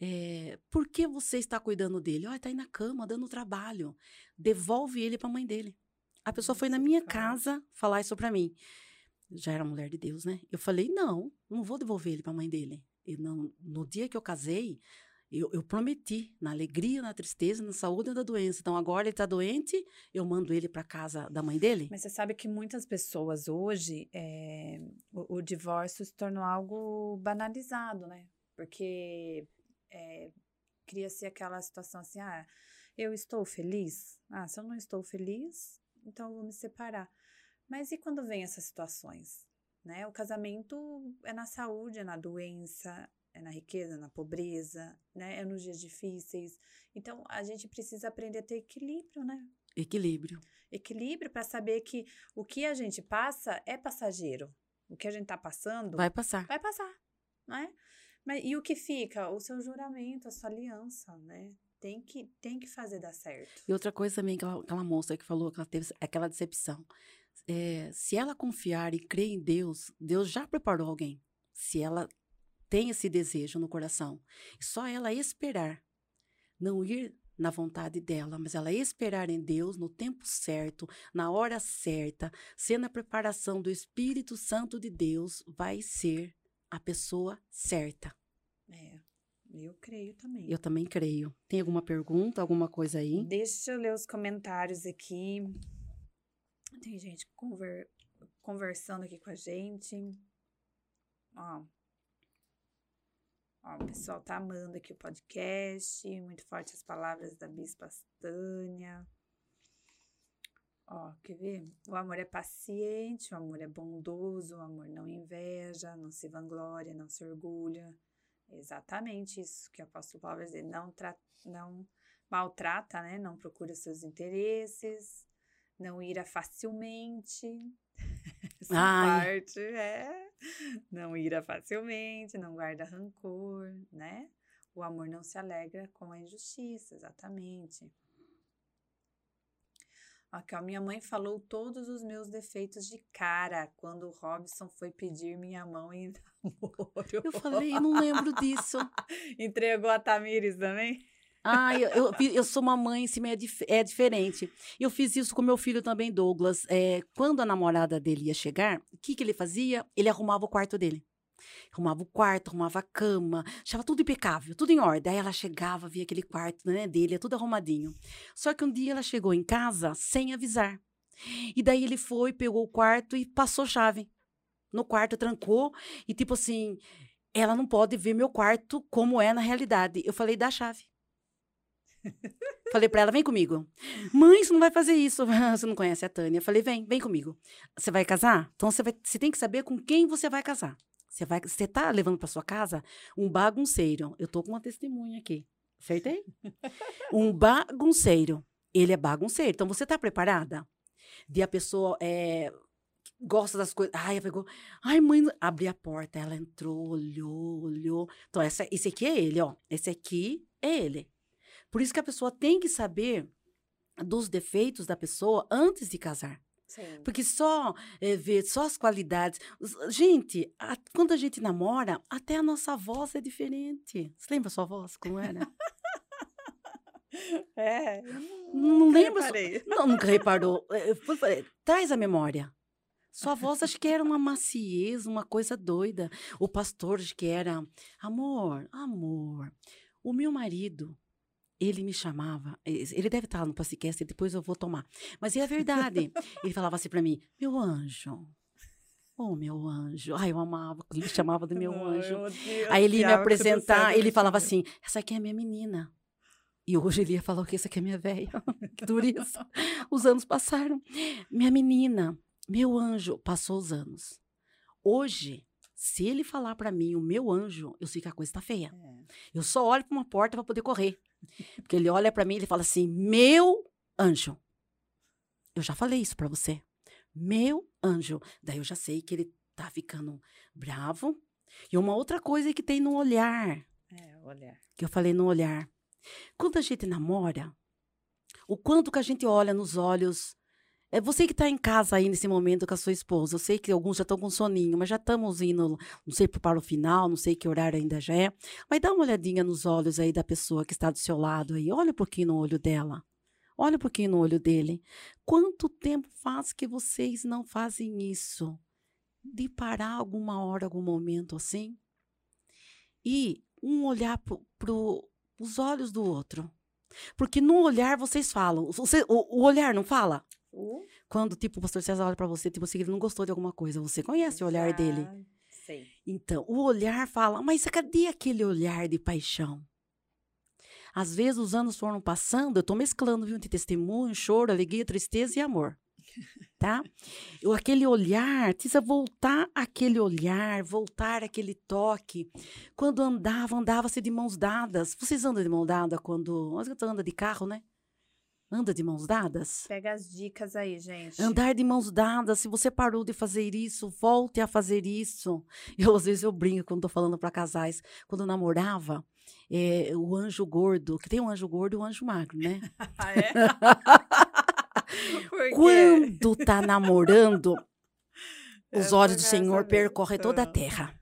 é, por que você está cuidando dele? Olha, está aí na cama, dando trabalho. Devolve ele para a mãe dele. A pessoa foi na minha casa falar isso para mim. Já era mulher de Deus, né? Eu falei: não, não vou devolver ele para a mãe dele. E não, no dia que eu casei, eu, eu, prometi, na alegria, na tristeza, na saúde e na doença. Então, agora ele está doente, eu mando ele para casa da mãe dele.
Mas você sabe que muitas pessoas hoje, é, o, o, divórcio se tornou algo banalizado, né? Porque é, cria-se aquela situação assim, ah, eu estou feliz? Ah, se eu não estou feliz, então eu vou me separar. Mas e quando vem essas situações? Né? O casamento é na saúde, é na doença, é na riqueza, na pobreza, né? É nos dias difíceis. Então, a gente precisa aprender a ter equilíbrio, né?
Equilíbrio.
Equilíbrio para saber que o que a gente passa é passageiro. O que a gente está passando.
Vai passar.
Vai passar, né? Mas, e o que fica? O seu juramento, a sua aliança, né? Tem que, tem que fazer dar certo.
E outra coisa também, aquela, aquela moça que falou que ela teve aquela decepção. É, se ela confiar e crer em Deus, Deus já preparou alguém. Se ela tem esse desejo no coração. Só ela esperar, não ir na vontade dela, mas ela esperar em Deus no tempo certo, na hora certa, sendo a preparação do Espírito Santo de Deus, vai ser a pessoa certa.
É, eu creio também.
Eu também creio. Tem alguma pergunta, alguma coisa aí?
Deixa eu ler os comentários aqui. Tem gente conver... conversando aqui com a gente. Ó, Ó, o pessoal tá amando aqui o podcast. Muito forte as palavras da Bispa Stânia. Ó, quer ver? O amor é paciente, o amor é bondoso, o amor não inveja, não se vangloria, não se orgulha. É exatamente isso que o apóstolo Paulo vai dizer. Não, tra não maltrata, né? Não procura seus interesses, não ira facilmente. [LAUGHS] Essa Ai. parte é não ira facilmente, não guarda rancor, né? O amor não se alegra com a injustiça, exatamente. Aqui, ó, minha mãe falou todos os meus defeitos de cara quando o Robson foi pedir minha mão em [LAUGHS] namoro.
Eu falei, não lembro disso. [LAUGHS]
Entregou a Tamires também?
Ah, eu, eu, eu, sou uma mãe, assim, é, dif é diferente. Eu fiz isso com meu filho também, Douglas. É, quando a namorada dele ia chegar, o que, que ele fazia? Ele arrumava o quarto dele. Arrumava o quarto, arrumava a cama, achava tudo impecável, tudo em ordem. Aí ela chegava, via aquele quarto né, dele, é tudo arrumadinho. Só que um dia ela chegou em casa sem avisar. E daí ele foi, pegou o quarto e passou chave. No quarto, trancou e tipo assim, ela não pode ver meu quarto como é na realidade. Eu falei, dá chave. Falei para ela, vem comigo. Mãe, você não vai fazer isso. [LAUGHS] Você não conhece a Tânia. Falei, vem, vem comigo. Você vai casar? Então você, vai, você tem que saber com quem você vai casar. Você, vai, você tá levando para sua casa um bagunceiro. Eu tô com uma testemunha aqui. Acertei? [LAUGHS] um bagunceiro. Ele é bagunceiro. Então você tá preparada? De a pessoa é, gosta das coisas. Ai, pegou. Ai, mãe, abri a porta. Ela entrou, olhou, olhou. Então, essa, esse aqui é ele, ó. Esse aqui é ele. Por isso que a pessoa tem que saber dos defeitos da pessoa antes de casar. Sim. Porque só é, ver só as qualidades. Gente, a, quando a gente namora, até a nossa voz é diferente. Você lembra a sua voz? Como era? [LAUGHS]
é.
Não lembro. Não, nunca reparou. Traz a memória. Sua voz acho que era uma maciez, uma coisa doida. O pastor acho que era amor, amor. O meu marido, ele me chamava, ele deve estar no podcast, depois eu vou tomar. Mas é verdade. [LAUGHS] ele falava assim para mim: "Meu anjo, Oh, meu anjo. Ai, eu amava ele chamava do meu anjo. Aí ele ia me apresentar, ele falava assim: essa aqui é a minha menina. E hoje ele ia falar que essa aqui é minha velha. que dureza. Os anos passaram. Minha menina, meu anjo, passou os anos. Hoje, se ele falar para mim o meu anjo, eu sei que a coisa tá feia. É. Eu só olho para uma porta para poder correr. Porque ele olha para mim e ele fala assim: Meu anjo. Eu já falei isso para você. Meu anjo. Daí eu já sei que ele tá ficando bravo. E uma outra coisa que tem no olhar,
É, olhar.
que eu falei no olhar. Quando a gente namora, o quanto que a gente olha nos olhos. É você que está em casa aí nesse momento com a sua esposa. Eu sei que alguns já estão com soninho, mas já estamos indo, não sei para o final, não sei que horário ainda já é. Mas dá uma olhadinha nos olhos aí da pessoa que está do seu lado aí. Olha um pouquinho no olho dela. Olha um pouquinho no olho dele. Quanto tempo faz que vocês não fazem isso? De parar alguma hora, algum momento assim? E um olhar para os olhos do outro. Porque no olhar vocês falam. Você, o, o olhar não fala?
Uh,
Quando, tipo, o pastor César olha para você, tipo, assim, ele não gostou de alguma coisa. Você conhece o olhar dele.
Sei.
Então, o olhar fala, mas cadê aquele olhar de paixão? Às vezes os anos foram passando, eu estou mesclando, viu, de testemunho, choro, alegria, tristeza e amor. [LAUGHS] Tá? Eu, aquele olhar, precisa voltar aquele olhar, voltar aquele toque. Quando andava, andava-se de mãos dadas. Vocês andam de mão dada quando. Anda de carro, né? Anda de mãos dadas?
Pega as dicas aí, gente.
Andar de mãos dadas, se você parou de fazer isso, volte a fazer isso. [LAUGHS] Eu, às vezes, eu brinco quando tô falando para casais. Quando eu namorava, eh, o anjo gordo, que tem um anjo gordo e um anjo magro, né? [LAUGHS]
Ah, é? [LAUGHS]
Quando tá namorando, os
É,
olhos do Senhor percorrem toda a terra.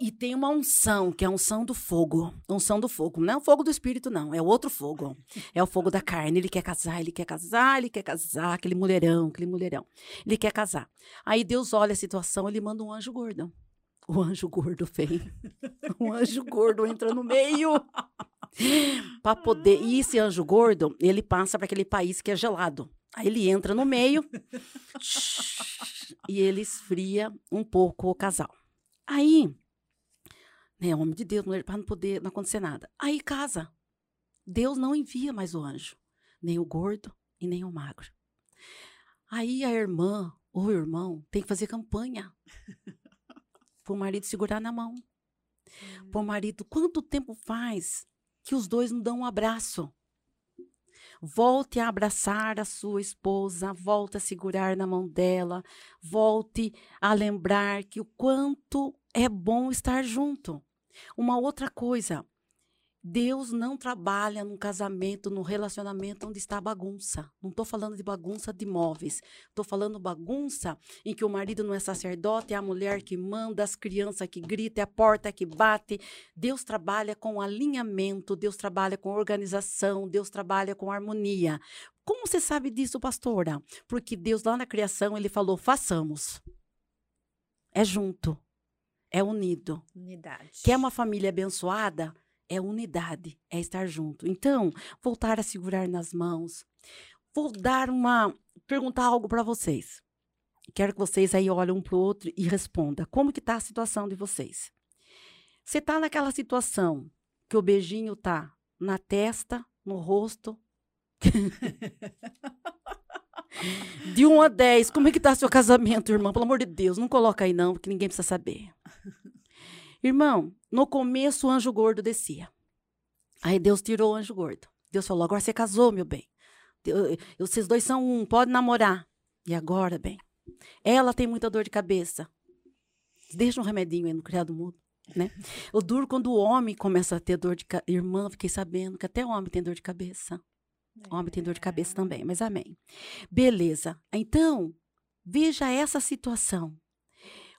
E tem uma unção, que é a unção do fogo. Unção do fogo. Não é o fogo do espírito, não. É o outro fogo. É o fogo da carne. Ele quer casar, ele quer casar, ele quer casar. Aquele mulherão, aquele mulherão. Ele quer casar. Aí Deus olha a situação, ele manda um anjo gordo. O anjo gordo vem. O anjo gordo entra no meio. para poder. E esse anjo gordo, ele passa para aquele país que é gelado. Aí ele entra no meio e ele esfria um pouco o casal. Aí, né, homem de Deus, para não poder não acontecer nada. Aí casa. Deus não envia mais o anjo, nem o gordo e nem o magro. Aí a irmã ou o irmão tem que fazer campanha [LAUGHS] para o marido segurar na mão. Para o marido, quanto tempo faz que os dois não dão um abraço? Volte a abraçar a sua esposa, volte a segurar na mão dela, volte a lembrar que o quanto é bom estar junto. Uma outra coisa, Deus não trabalha num casamento, num relacionamento onde está bagunça. Não estou falando de bagunça de móveis. Estou falando bagunça em que o marido não é sacerdote, é a mulher que manda, as crianças que gritam, é a porta que bate. Deus trabalha com alinhamento, Deus trabalha com organização, Deus trabalha com harmonia. Como você sabe disso, pastora? Porque Deus lá na criação, ele falou, façamos. É junto, é unido.
Unidade.
Quer uma família abençoada? É unidade, é estar junto. Então, voltar a segurar nas mãos. Vou dar uma. perguntar algo para vocês. Quero que vocês aí olhem um para o outro e respondam. Como que está a situação de vocês? Você está naquela situação que o beijinho tá na testa, no rosto. [LAUGHS] [LAUGHS] de 1 a 10, como é que tá seu casamento, irmão? Pelo amor de Deus, não coloca aí não, porque ninguém precisa saber. Irmão, no começo o anjo gordo descia. Aí Deus tirou o anjo gordo. Deus falou: agora você casou, meu bem. Eu- Vocês dois são um, pode namorar. E agora, bem, ela tem muita dor de cabeça. Deixa um remedinho aí no criado mudo, né? O duro quando o homem começa a ter dor de cabeça. Irmã, fiquei sabendo que até o homem tem dor de cabeça. Homem tem dor de cabeça também, mas amém. Beleza. Então, veja essa situação.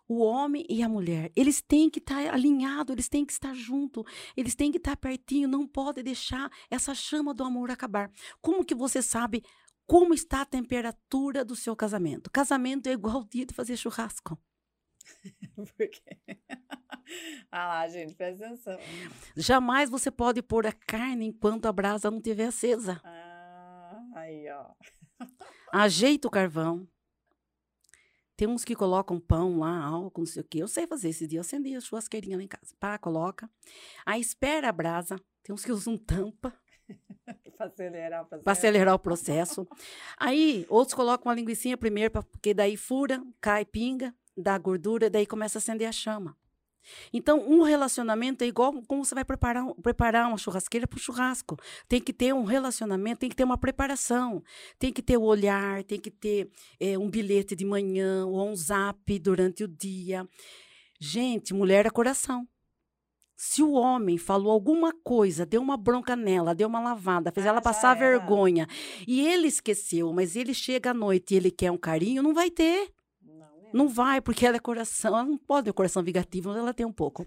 O homem e a mulher, eles têm que estar alinhados, eles têm que estar juntos, eles têm que estar pertinho, não pode deixar essa chama do amor acabar. Como que você sabe como está a temperatura do seu casamento? Casamento é igual o dia de fazer churrasco. [LAUGHS]
Por quê? [LAUGHS] ah lá, gente, presta atenção.
Jamais você pode pôr a carne enquanto a brasa não estiver acesa.
Ah, aí, ó. [LAUGHS]
Ajeita o carvão. Tem uns que colocam pão lá, álcool, não sei o quê. Eu sei fazer esse dia. Eu acendi a churrasqueirinha lá em casa. Pá, coloca. Aí espera a brasa. Tem uns que usam tampa [LAUGHS]
Pra acelerar,
para acelerar o processo. Aí outros colocam uma linguiça primeiro, pra- porque daí fura, cai, pinga, dá gordura, daí começa a acender a chama. Então, um relacionamento é igual como você vai preparar, um- preparar uma churrasqueira para o churrasco. Tem que ter um relacionamento, tem que ter uma preparação. Tem que ter o olhar, tem que ter eh, um bilhete de manhã ou um zap durante o dia. Gente, mulher é coração. Se o homem falou alguma coisa, deu uma bronca nela, deu uma lavada, fez
Ah,
ela passar vergonha, e ele esqueceu, mas ele chega à noite e ele quer um carinho, não vai ter.
Não,
vai, porque ela é coração, ela não pode ter coração vingativo, mas ela tem um pouco.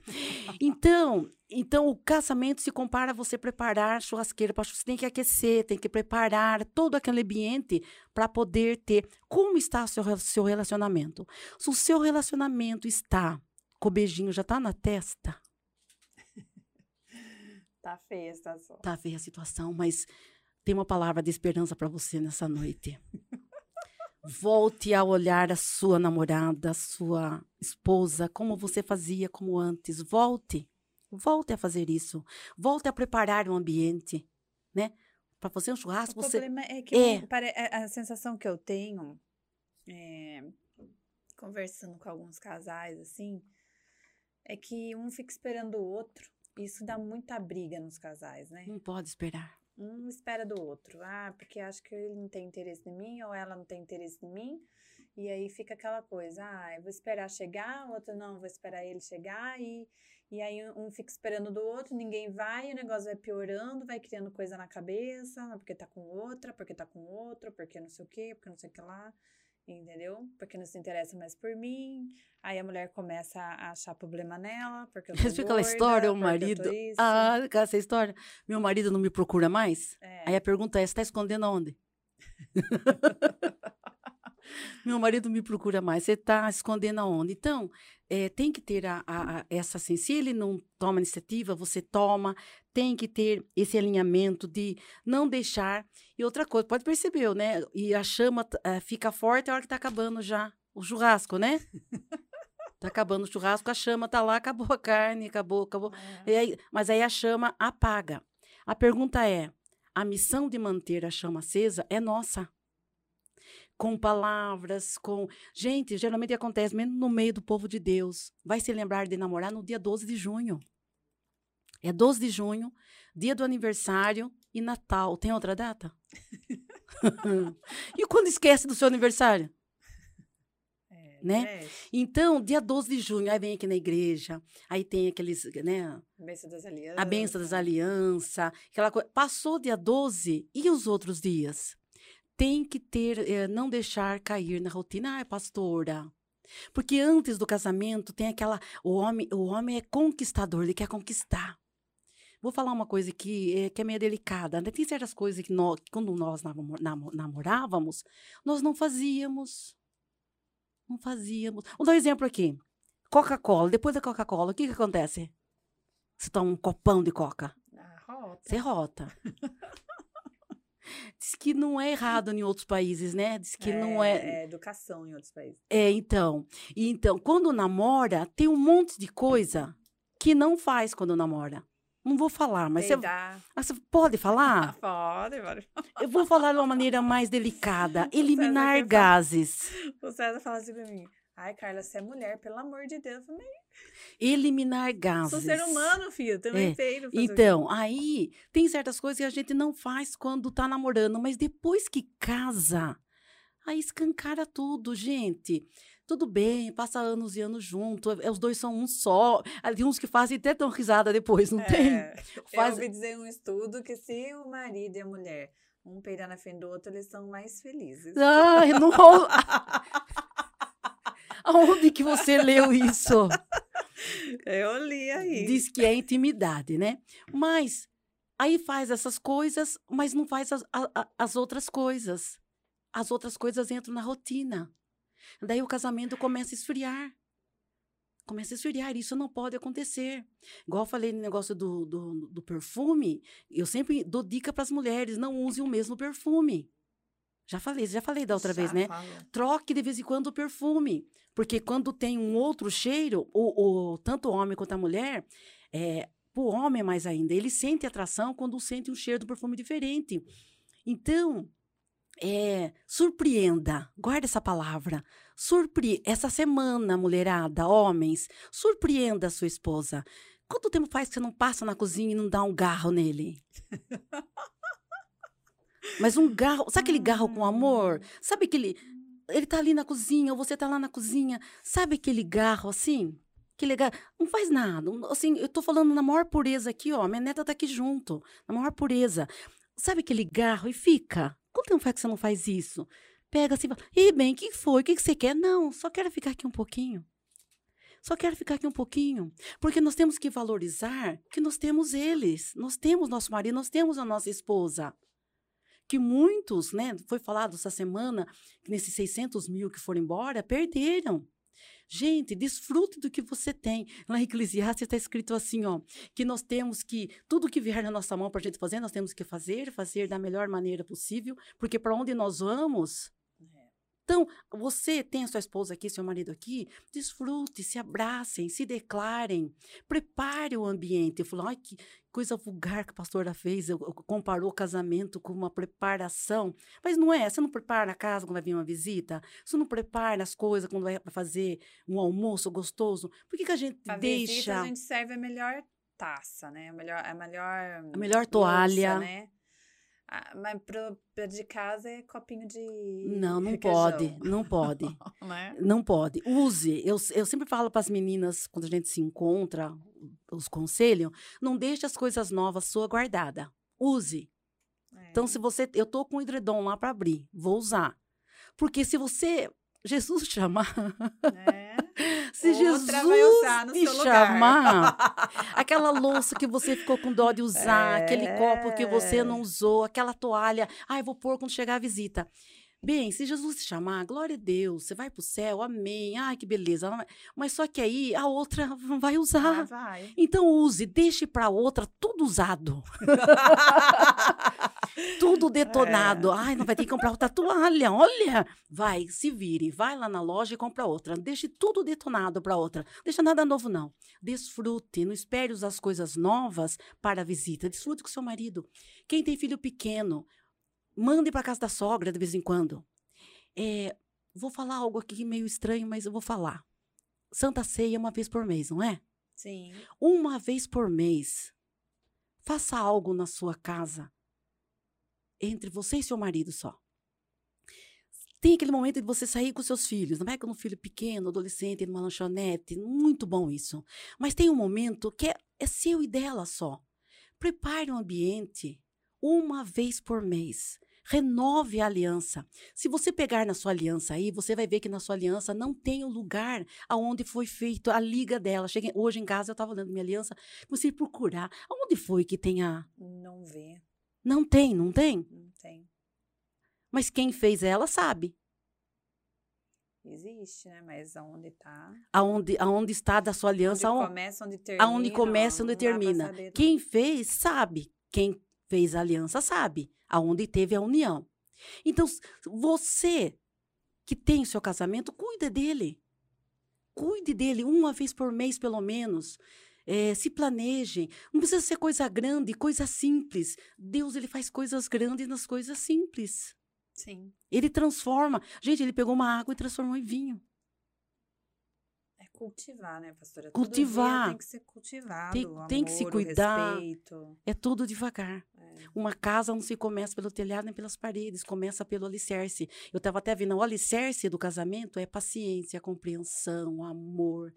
Então, então o casamento se compara a você preparar churrasqueira para você tem que aquecer, tem que preparar todo aquele ambiente para poder ter. Como está o seu, seu relacionamento? Se o seu relacionamento está com o beijinho já está na testa, [LAUGHS]
Tá feia a situação.
tá feia a situação, mas tem uma palavra de esperança para você nessa noite. [LAUGHS] Volte a olhar a sua namorada, a sua esposa, como você fazia como antes. Volte. Volte a fazer isso. Volte a preparar o ambiente, né? Para fazer um
O
churrasco, você
problema é que
É.
a a sensação que eu tenho, é, conversando com alguns casais, assim, é que um fica esperando o outro. Isso dá muita briga nos casais, né?
não pode esperar.
Um espera do outro. Ah, porque acho que ele não tem interesse em mim, ou ela não tem interesse em mim. E aí fica aquela coisa, ah, eu vou esperar chegar, o outro não, vou esperar ele chegar, e, e aí um fica esperando do outro, ninguém vai, o negócio vai piorando, vai criando coisa na cabeça, porque tá com outra, porque tá com outro, porque não sei o quê, porque não sei o que lá, entendeu? Porque não se interessa mais por mim. Aí a mulher começa a achar problema nela, porque eu [LAUGHS] tô
Fica aquela história, o marido. Ah, essa história. Meu marido não me procura mais?
É.
Aí a pergunta é: você está escondendo aonde? [LAUGHS] [LAUGHS] Meu marido me procura mais. Você está escondendo aonde? Então, eh, tem que ter a, a- a- essa assim. Se ele não toma iniciativa, você toma. Tem que ter esse alinhamento de não deixar. E outra coisa, pode perceber, né? E a chama eh, fica forte a hora que está acabando já o churrasco, né? [LAUGHS] Tá acabando o churrasco, a chama tá lá, acabou a carne, acabou, acabou.
É.
Aí- mas aí a chama apaga. A pergunta é: a missão de manter a chama acesa é nossa. Com palavras, com. Gente, geralmente acontece mesmo no meio do povo de Deus. Vai se lembrar de namorar no dia 12 de junho. É 12 de junho, dia do aniversário e Natal. Tem outra data? [LAUGHS] e quando esquece do seu aniversário?
É,
né?
mexe.
Então, dia 12 de junho, aí vem aqui na igreja, aí tem aqueles, né,
Bênção das alianças.
a benção das alianças, aquela coisa. Passou dia 12 e os outros dias? Tem que ter, eh, não deixar cair na rotina. Ai, pastora. Porque antes do casamento tem aquela. O homem, o homem é conquistador, ele quer conquistar. Vou falar uma coisa aqui eh, que é meio delicada. Né? Tem certas coisas que, nós, quando nós namo- namo- namorávamos, nós não fazíamos. Não fazíamos. Vou dar um exemplo aqui. Coca-Cola. Depois da Coca-Cola, o que, que acontece? Você toma um copão de coca.
Ah, rota.
Você rota. [LAUGHS] Diz que não é errado em outros países, né? Diz que não é.
É educação em outros países.
É, então. E Então, quando namora, tem um monte de coisa que não faz quando namora. Não vou falar, mas você. Ah, você pode falar? [LAUGHS]
Pode, pode.
Eu vou falar de uma maneira mais delicada. [LAUGHS] Eliminar gases.
O César fala assim pra mim. Ai, Carla, você é mulher, pelo amor de Deus. Eu falei,
Eliminar gases.
sou ser humano, filho. Também
É,
feio.
Então, aí tem certas coisas que a gente não faz quando tá namorando, mas depois que casa, aí escancara tudo, gente. Tudo bem, passa anos e anos junto, é- os dois são um só. Tem uns que fazem até tão risada depois, não tem?
É,
Faz-
Eu ouvi dizer em um estudo que se o marido e a mulher um peidar na frente do outro, eles são mais felizes.
Ai, [LAUGHS] não. [LAUGHS] Aonde que você leu isso?
Eu li aí.
Diz que é intimidade, né? Mas aí faz essas coisas, mas não faz as, a- as outras coisas. As outras coisas entram na rotina. Daí o casamento começa a esfriar. Começa a esfriar. Isso não pode acontecer. Igual eu falei no negócio do, do, do perfume, eu sempre dou dica para as mulheres: não usem o mesmo perfume. Já falei, já falei da outra vez,
Já
né?
falou.
troque de vez em quando o perfume. Porque quando tem um outro cheiro, o, o- tanto o homem quanto a mulher, é, o homem mais ainda, ele sente atração quando sente um cheiro de perfume diferente. Então, é, surpreenda, guarda essa palavra. Surpre essa semana, mulherada, homens, surpreenda a sua esposa. Quanto tempo faz que você não passa na cozinha e não dá um garro nele? [LAUGHS] Mas um garro, sabe aquele garro com amor? Sabe aquele. Ele tá ali na cozinha, ou você tá lá na cozinha. Sabe aquele garro assim? Que legal. Não faz nada. Assim, eu tô falando na maior pureza aqui, ó. Minha neta tá aqui junto. Na maior pureza. Sabe aquele garro e fica? Quanto tempo faz que você não faz isso? Pega assim e fala, e bem, o que foi? O que você quer? Não, só quero ficar aqui um pouquinho. Só quero ficar aqui um pouquinho. Porque nós temos que valorizar que nós temos eles. Nós temos nosso marido, nós temos a nossa esposa. Que muitos, né? Foi falado essa semana, que nesses 600 mil que foram embora, perderam. Gente, desfrute do que você tem. Lá em Eclesiastes está escrito assim, ó, que nós temos que, tudo que vier na nossa mão para a gente fazer, nós temos que fazer, fazer da melhor maneira possível, porque para onde nós vamos, então, você tem a sua esposa aqui, seu marido aqui, desfrute, se abracem, se declarem, prepare o ambiente. Eu falo, ai, que coisa vulgar que a pastora fez, eu, eu, comparou o casamento com uma preparação. Mas não é, você não prepara a casa quando vai vir uma visita, você não prepara as coisas quando vai fazer um almoço gostoso. Por que, que a gente
pra
deixa...
Visita, a gente serve a melhor taça, né? A melhor, a melhor,
a melhor toalha,
louça, né? Ah, mas pro, de casa é copinho de.
Não, não pode, não pode. [LAUGHS] né? Não pode. Use. Eu, eu sempre falo para as meninas, quando a gente se encontra, os conselhos, não deixe as coisas novas sua guardada. Use. É. Então, se você. Eu tô com o edredom lá para abrir, vou usar. Porque se você. [LAUGHS] Jesus chamar. É. Se
Outra
Jesus te chamar, aquela louça que você ficou com dó de usar, é. aquele copo que você não usou, aquela toalha, ai, vou pôr quando chegar a visita. Bem, se Jesus te chamar, glória a Deus, você vai para o céu, amém, ai que beleza. Mas só que aí a outra [LAUGHS] não vai usar. Ah,
vai.
Então use, deixe para a outra tudo usado. [LAUGHS] tudo detonado. É. Ai, não vai ter que comprar outra toalha, olha. Vai, se vire, vai lá na loja e compra outra. Deixe tudo detonado para outra. Deixa nada novo, não. Desfrute, não espere usar as coisas novas para a visita. Desfrute com seu marido. Quem tem filho pequeno, Mande para casa da sogra de vez em quando. É, vou falar algo aqui meio estranho, mas eu vou falar. Santa Ceia uma vez por mês, não é?
Sim.
Uma vez por mês. Faça algo na sua casa entre você e seu marido só. Tem aquele momento de você sair com seus filhos, não é com um filho pequeno, adolescente, numa lanchonete, muito bom isso. Mas tem um momento que é, é seu e dela só. Prepare um ambiente uma vez por mês. Renove a aliança. Se você pegar na sua aliança aí, você vai ver que na sua aliança não tem o lugar aonde foi feito a liga dela. Cheguei, hoje em casa eu estava olhando minha aliança, comecei a procurar. Aonde foi que tem a.
Não vê.
Não tem, não tem?
Não tem.
Mas quem fez ela sabe.
Existe, né? Mas aonde está?
Aonde, aonde está da sua aliança?
Onde começa, onde termina.
Aonde começa, onde termina. Quem fez, sabe. Quem fez a aliança, sabe aonde teve a união. Então, você que tem o seu casamento, cuide dele. Cuide dele uma vez por mês, pelo menos. É, se planejem. Não precisa ser coisa grande, coisa simples. Deus ele faz coisas grandes nas coisas simples.
Sim.
Ele transforma. Gente, ele pegou uma água e transformou em vinho
cultivar, né, pastora?
Cultivar.
tem que ser cultivado.
Tem,
amor,
tem que se cuidar. É tudo devagar. É. Uma casa não se começa pelo telhado nem pelas paredes, começa pelo alicerce. Eu estava até vendo, o alicerce do casamento é paciência, compreensão, amor.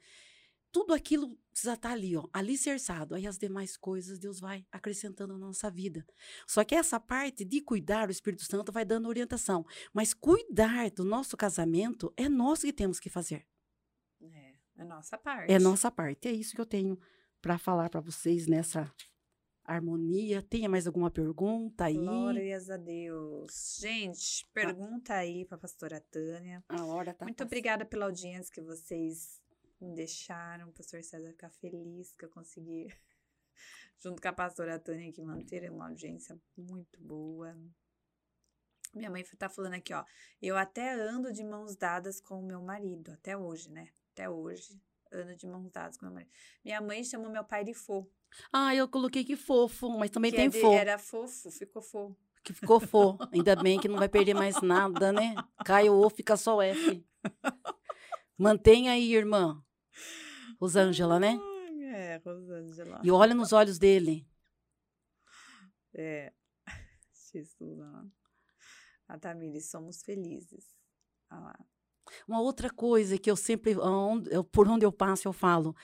Tudo aquilo precisa estar tá ali, ó, alicerçado. Aí as demais coisas Deus vai acrescentando na nossa vida. Só que essa parte de cuidar, o Espírito Santo vai dando orientação. Mas cuidar do nosso casamento é nós que temos que fazer.
É nossa parte.
É nossa parte. É isso que eu tenho para falar para vocês nessa harmonia. Tenha mais alguma pergunta aí?
Glórias a Deus. Gente, ah. pergunta ah. aí para a pastora Tânia.
A hora tá
Muito passando. obrigada pela audiência que vocês me deixaram. O pastor César ficar feliz que eu consegui, [LAUGHS] junto com a pastora Tânia, que manter uma audiência muito boa. Minha mãe tá falando aqui, ó. Eu até ando de mãos dadas com o meu marido, até hoje, né? Até hoje, ando de mãos dadas com meu marido. Minha mãe chamou meu pai de fô.
Ah, eu coloquei que fofo, mas também
que
tem
é
fô.
Era fofo, ficou fô.
Que ficou fô. Ainda bem que não vai perder mais nada, né? Cai o O, fica só o F. Mantenha aí, irmã. Rosângela, né?
É, Rosângela.
E olha nos olhos dele.
É. [LAUGHS] Jesus. A Tamires, somos felizes. Olha lá.
Uma outra coisa que eu sempre, por onde eu passo, eu falo,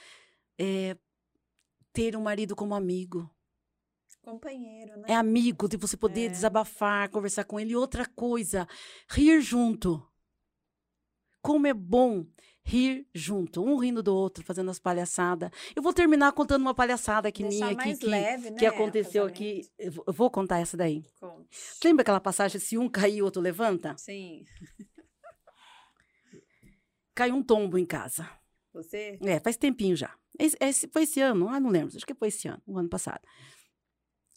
é ter um marido como amigo.
Companheiro, né?
É amigo, de você poder
É.
desabafar, conversar com ele. E outra coisa, rir junto. Como é bom rir junto, um rindo do outro, fazendo as palhaçadas. Eu vou terminar contando uma palhaçada que
Deixar
minha aqui, que,
leve, né?
que aconteceu aqui. Eu vou contar essa daí.
Conte.
Lembra aquela passagem, se um cair, o outro levanta?
Sim.
Caiu um tombo em casa.
Você?
É, faz tempinho já. Esse, esse- foi esse ano? Ah, não lembro. Acho que foi esse ano, o ano passado.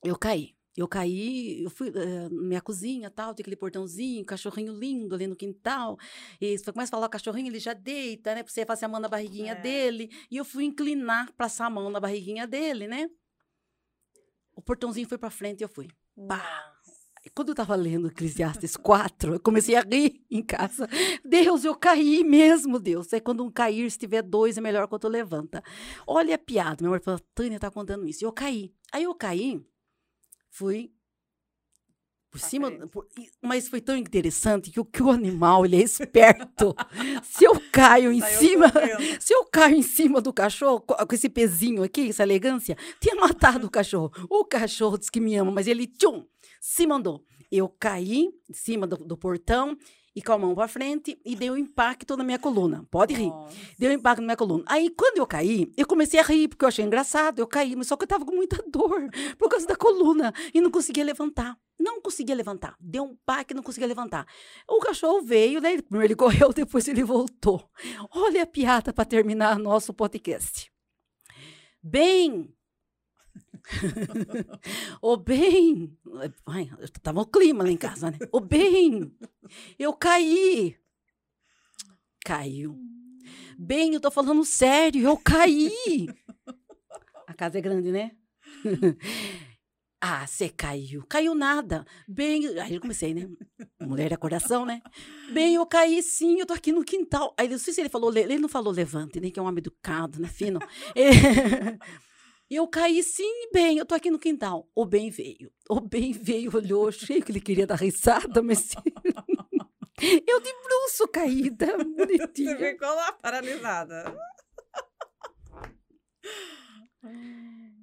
Eu caí. Eu caí, eu fui na minha cozinha, tal, tem aquele portãozinho, cachorrinho lindo ali no quintal. E você começa a falar o cachorrinho, ele já deita, né? Pra você fazer a mão na barriguinha
É.
dele. E eu fui inclinar, passar a mão na barriguinha dele, né? O portãozinho foi pra frente e eu fui. Pá. Quando eu tava lendo Eclesiastes 4, eu comecei a rir em casa. Deus, eu caí mesmo, Deus. É quando um cair, se tiver dois, é melhor que o outro levanta. Olha a piada. Meu amor falou, Tânia tá contando isso. Eu caí. Aí eu caí, fui por
Pra
cima, por- mas foi tão interessante que o, que o animal, ele é esperto. [LAUGHS] se eu caio em
Saiu
cima, [LAUGHS] se eu caio em cima do cachorro, co- com esse pezinho aqui, essa elegância, tinha matado o cachorro. O cachorro disse que me ama, mas ele, tchum, se mandou. Eu caí em cima do, do portão e com a mão pra frente e dei um impacto na minha coluna. Pode rir.
Nossa.
Deu um impacto na minha coluna. Aí, quando eu caí, eu comecei a rir, porque eu achei engraçado. Eu caí, mas só que eu tava com muita [LAUGHS] dor por causa da coluna e não conseguia levantar. Não conseguia levantar. Deu um paque, não conseguia levantar. O cachorro veio, né? Primeiro ele correu, [LAUGHS] depois ele voltou. Olha a piada para terminar nosso podcast. Bem. O bem. Ai, tava o clima lá em casa, né? O bem. Eu caí. Caiu. Bem, eu tô falando sério, eu caí. A casa é grande, né? ah, você caiu. Caiu nada. Bem, aí eu comecei, né? Mulher é coração, né? Bem, eu caí sim, eu tô aqui no quintal. Aí, não sei se ele falou, le- ele não falou levante, nem que é um homem educado, né? Fino. É, Eu caí sim, bem, eu tô aqui no quintal. O bem veio. [LAUGHS] O bem veio, olhou, achei que ele queria dar risada, mas. [LAUGHS] eu de bruço caída, [LAUGHS]
Você
bonitinha.
ficou lá paralisada.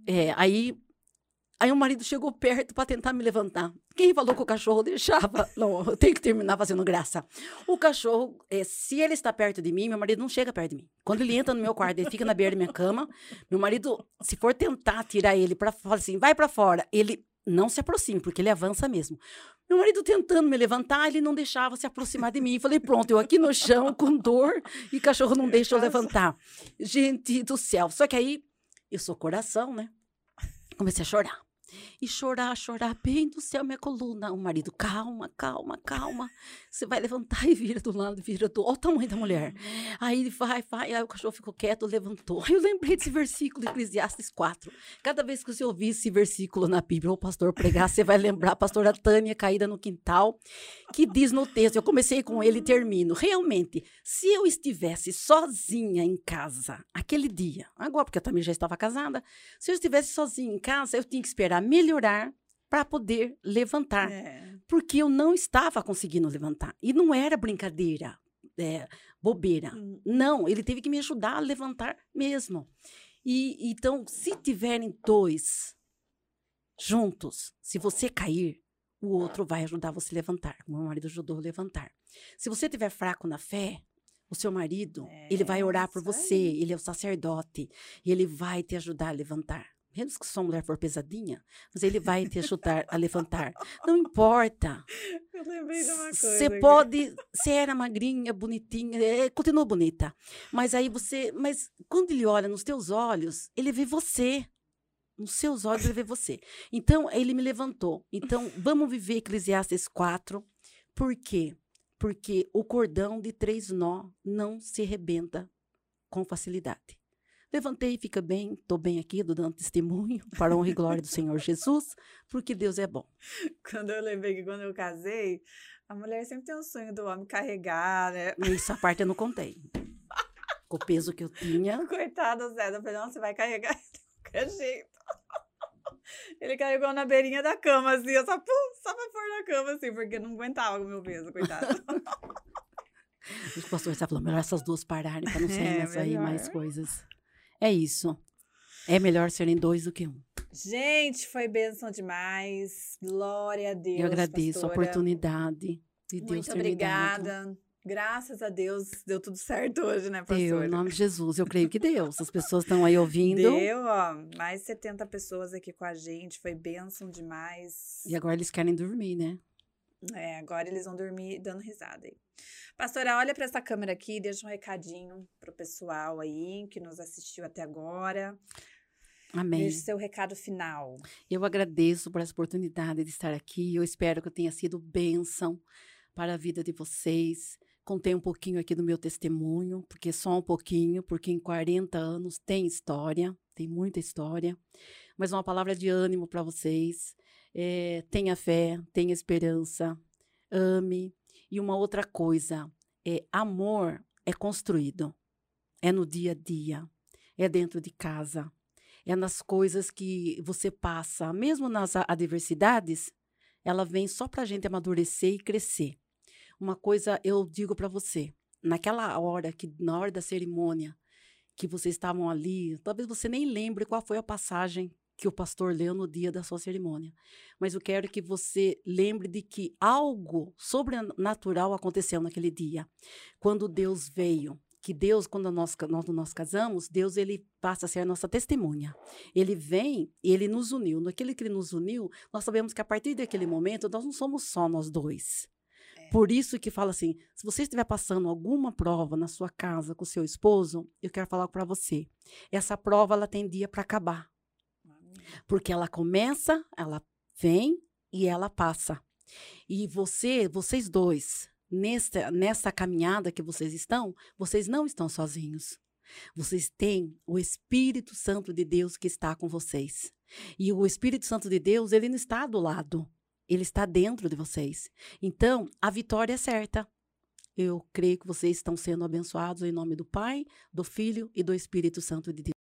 É, aí, aí o marido chegou perto para tentar me levantar. Quem falou que o cachorro deixava? Não, eu tenho que terminar fazendo graça. O cachorro, é, se ele está perto de mim, meu marido não chega perto de mim. Quando ele entra no meu quarto, ele fica na beira da minha cama. Meu marido, se for tentar tirar ele para fora, assim, vai para fora, ele não se aproxime, porque ele avança mesmo. Meu marido tentando me levantar, ele não deixava se aproximar de mim. Falei, pronto, eu aqui no chão com dor e cachorro não deixa eu levantar. Gente do céu. Só que aí, eu sou coração, né? Comecei a chorar. E chorar, chorar, bem do céu, minha coluna. O marido, calma, calma, calma. Você vai levantar [LAUGHS] e vira do lado, vira do. Olha o tamanho da mulher. Aí ele vai, vai. Aí o cachorro ficou quieto, levantou. Aí [LAUGHS] eu lembrei desse versículo, Eclesiastes 4. Cada vez que você ouvir esse versículo na Bíblia, ou o pastor pregar, você vai lembrar a pastora Tânia caída no quintal, que diz no texto. Eu comecei com ele e termino. Realmente, se eu estivesse sozinha em casa aquele dia, agora, porque eu também já estava casada, se eu estivesse sozinha em casa, eu tinha que esperar melhorar para poder levantar
É.
porque eu não estava conseguindo levantar. E não era brincadeira, é, bobeira.
Hum.
Não, ele teve que me ajudar a levantar mesmo. E então, se tiverem dois juntos, se você cair, o outro vai ajudar você a levantar. Meu marido ajudou a levantar. Se você tiver fraco na fé, o seu marido, ele vai orar por
É,
você,
aí.
ele é o sacerdote, e ele vai te ajudar a levantar. Menos que sua mulher for pesadinha, mas ele vai te ajudar a levantar. Não importa. [LAUGHS]
Eu lembrei de uma coisa.
Você pode. Você era magrinha, bonitinha, é, continua bonita. Mas aí você. Mas quando ele olha nos teus olhos, ele vê você. Nos seus olhos, ele vê você. Então, ele me levantou. Então, vamos viver Eclesiastes 4. Por quê? Porque o cordão de três nó não se rebenta com facilidade. Levantei, fica bem, estou bem aqui, dando testemunho [LAUGHS] para a honra e glória do Senhor Jesus, porque Deus é bom.
Quando eu lembrei que quando eu casei, a mulher sempre tem um sonho do homem carregar, né?
Essa parte eu não contei. [LAUGHS] Com o peso que eu tinha.
Coitado do Zé, eu falei, não, você vai carregar de qualquer jeito. [LAUGHS] Ele carregou na beirinha da cama, assim, eu só, só pra pôr na cama, assim, porque não aguentava com o meu peso, coitado.
Os pastores estavam falando, melhor essas duas pararem para não sair,
É,
sair mais coisas. É isso. É melhor serem dois do que um.
Gente, foi bênção demais. Glória a Deus.
Eu agradeço a
pastora.
oportunidade de Deus
Muito
ter me dado.
obrigada. Graças a Deus deu tudo certo hoje, né,
Deu,
pastora?
em nome de Jesus. Eu creio que Deus. As pessoas estão aí ouvindo.
Deu, ó, mais 70 pessoas aqui com a gente, foi bênção demais.
E agora eles querem dormir, né?
É, agora eles vão dormir dando risada aí. Pastora, olha para essa câmera aqui, deixa um recadinho pro pessoal aí que nos assistiu até agora.
Amém.
Deixe seu recado final.
Eu agradeço por essa oportunidade de estar aqui. Eu espero que eu tenha sido bênção para a vida de vocês. Contei um pouquinho aqui do meu testemunho, porque só um pouquinho, porque em 40 anos tem história, tem muita história. Mas uma palavra de ânimo para vocês. É, tenha fé, tenha esperança, ame. E uma outra coisa, é amor é construído. É no dia a dia, é dentro de casa, é nas coisas que você passa, mesmo nas adversidades, ela vem só para a gente amadurecer e crescer. Uma coisa eu digo para você, naquela hora que na hora da cerimônia que vocês estavam ali, talvez você nem lembre qual foi a passagem que o pastor leu no dia da sua cerimônia, mas eu quero que você lembre de que algo sobrenatural aconteceu naquele dia, quando Deus veio. Que Deus, quando nós, quando nós casamos, Deus ele passa a ser a nossa testemunha. Ele vem e ele nos uniu. Naquele que ele nos uniu, nós sabemos que a partir daquele momento nós não somos só nós dois.
É.
Por isso que fala assim: se você estiver passando alguma prova na sua casa com o seu esposo, eu quero falar para você. Essa prova ela tem dia para acabar, porque ela começa, ela vem e ela passa. E você, vocês dois, nessa, nessa caminhada que vocês estão, vocês não estão sozinhos. Vocês têm o Espírito Santo de Deus que está com vocês. E o Espírito Santo de Deus, ele não está do lado, ele está dentro de vocês. Então, a vitória é certa. Eu creio que vocês estão sendo abençoados em nome do Pai, do Filho e do Espírito Santo de Deus.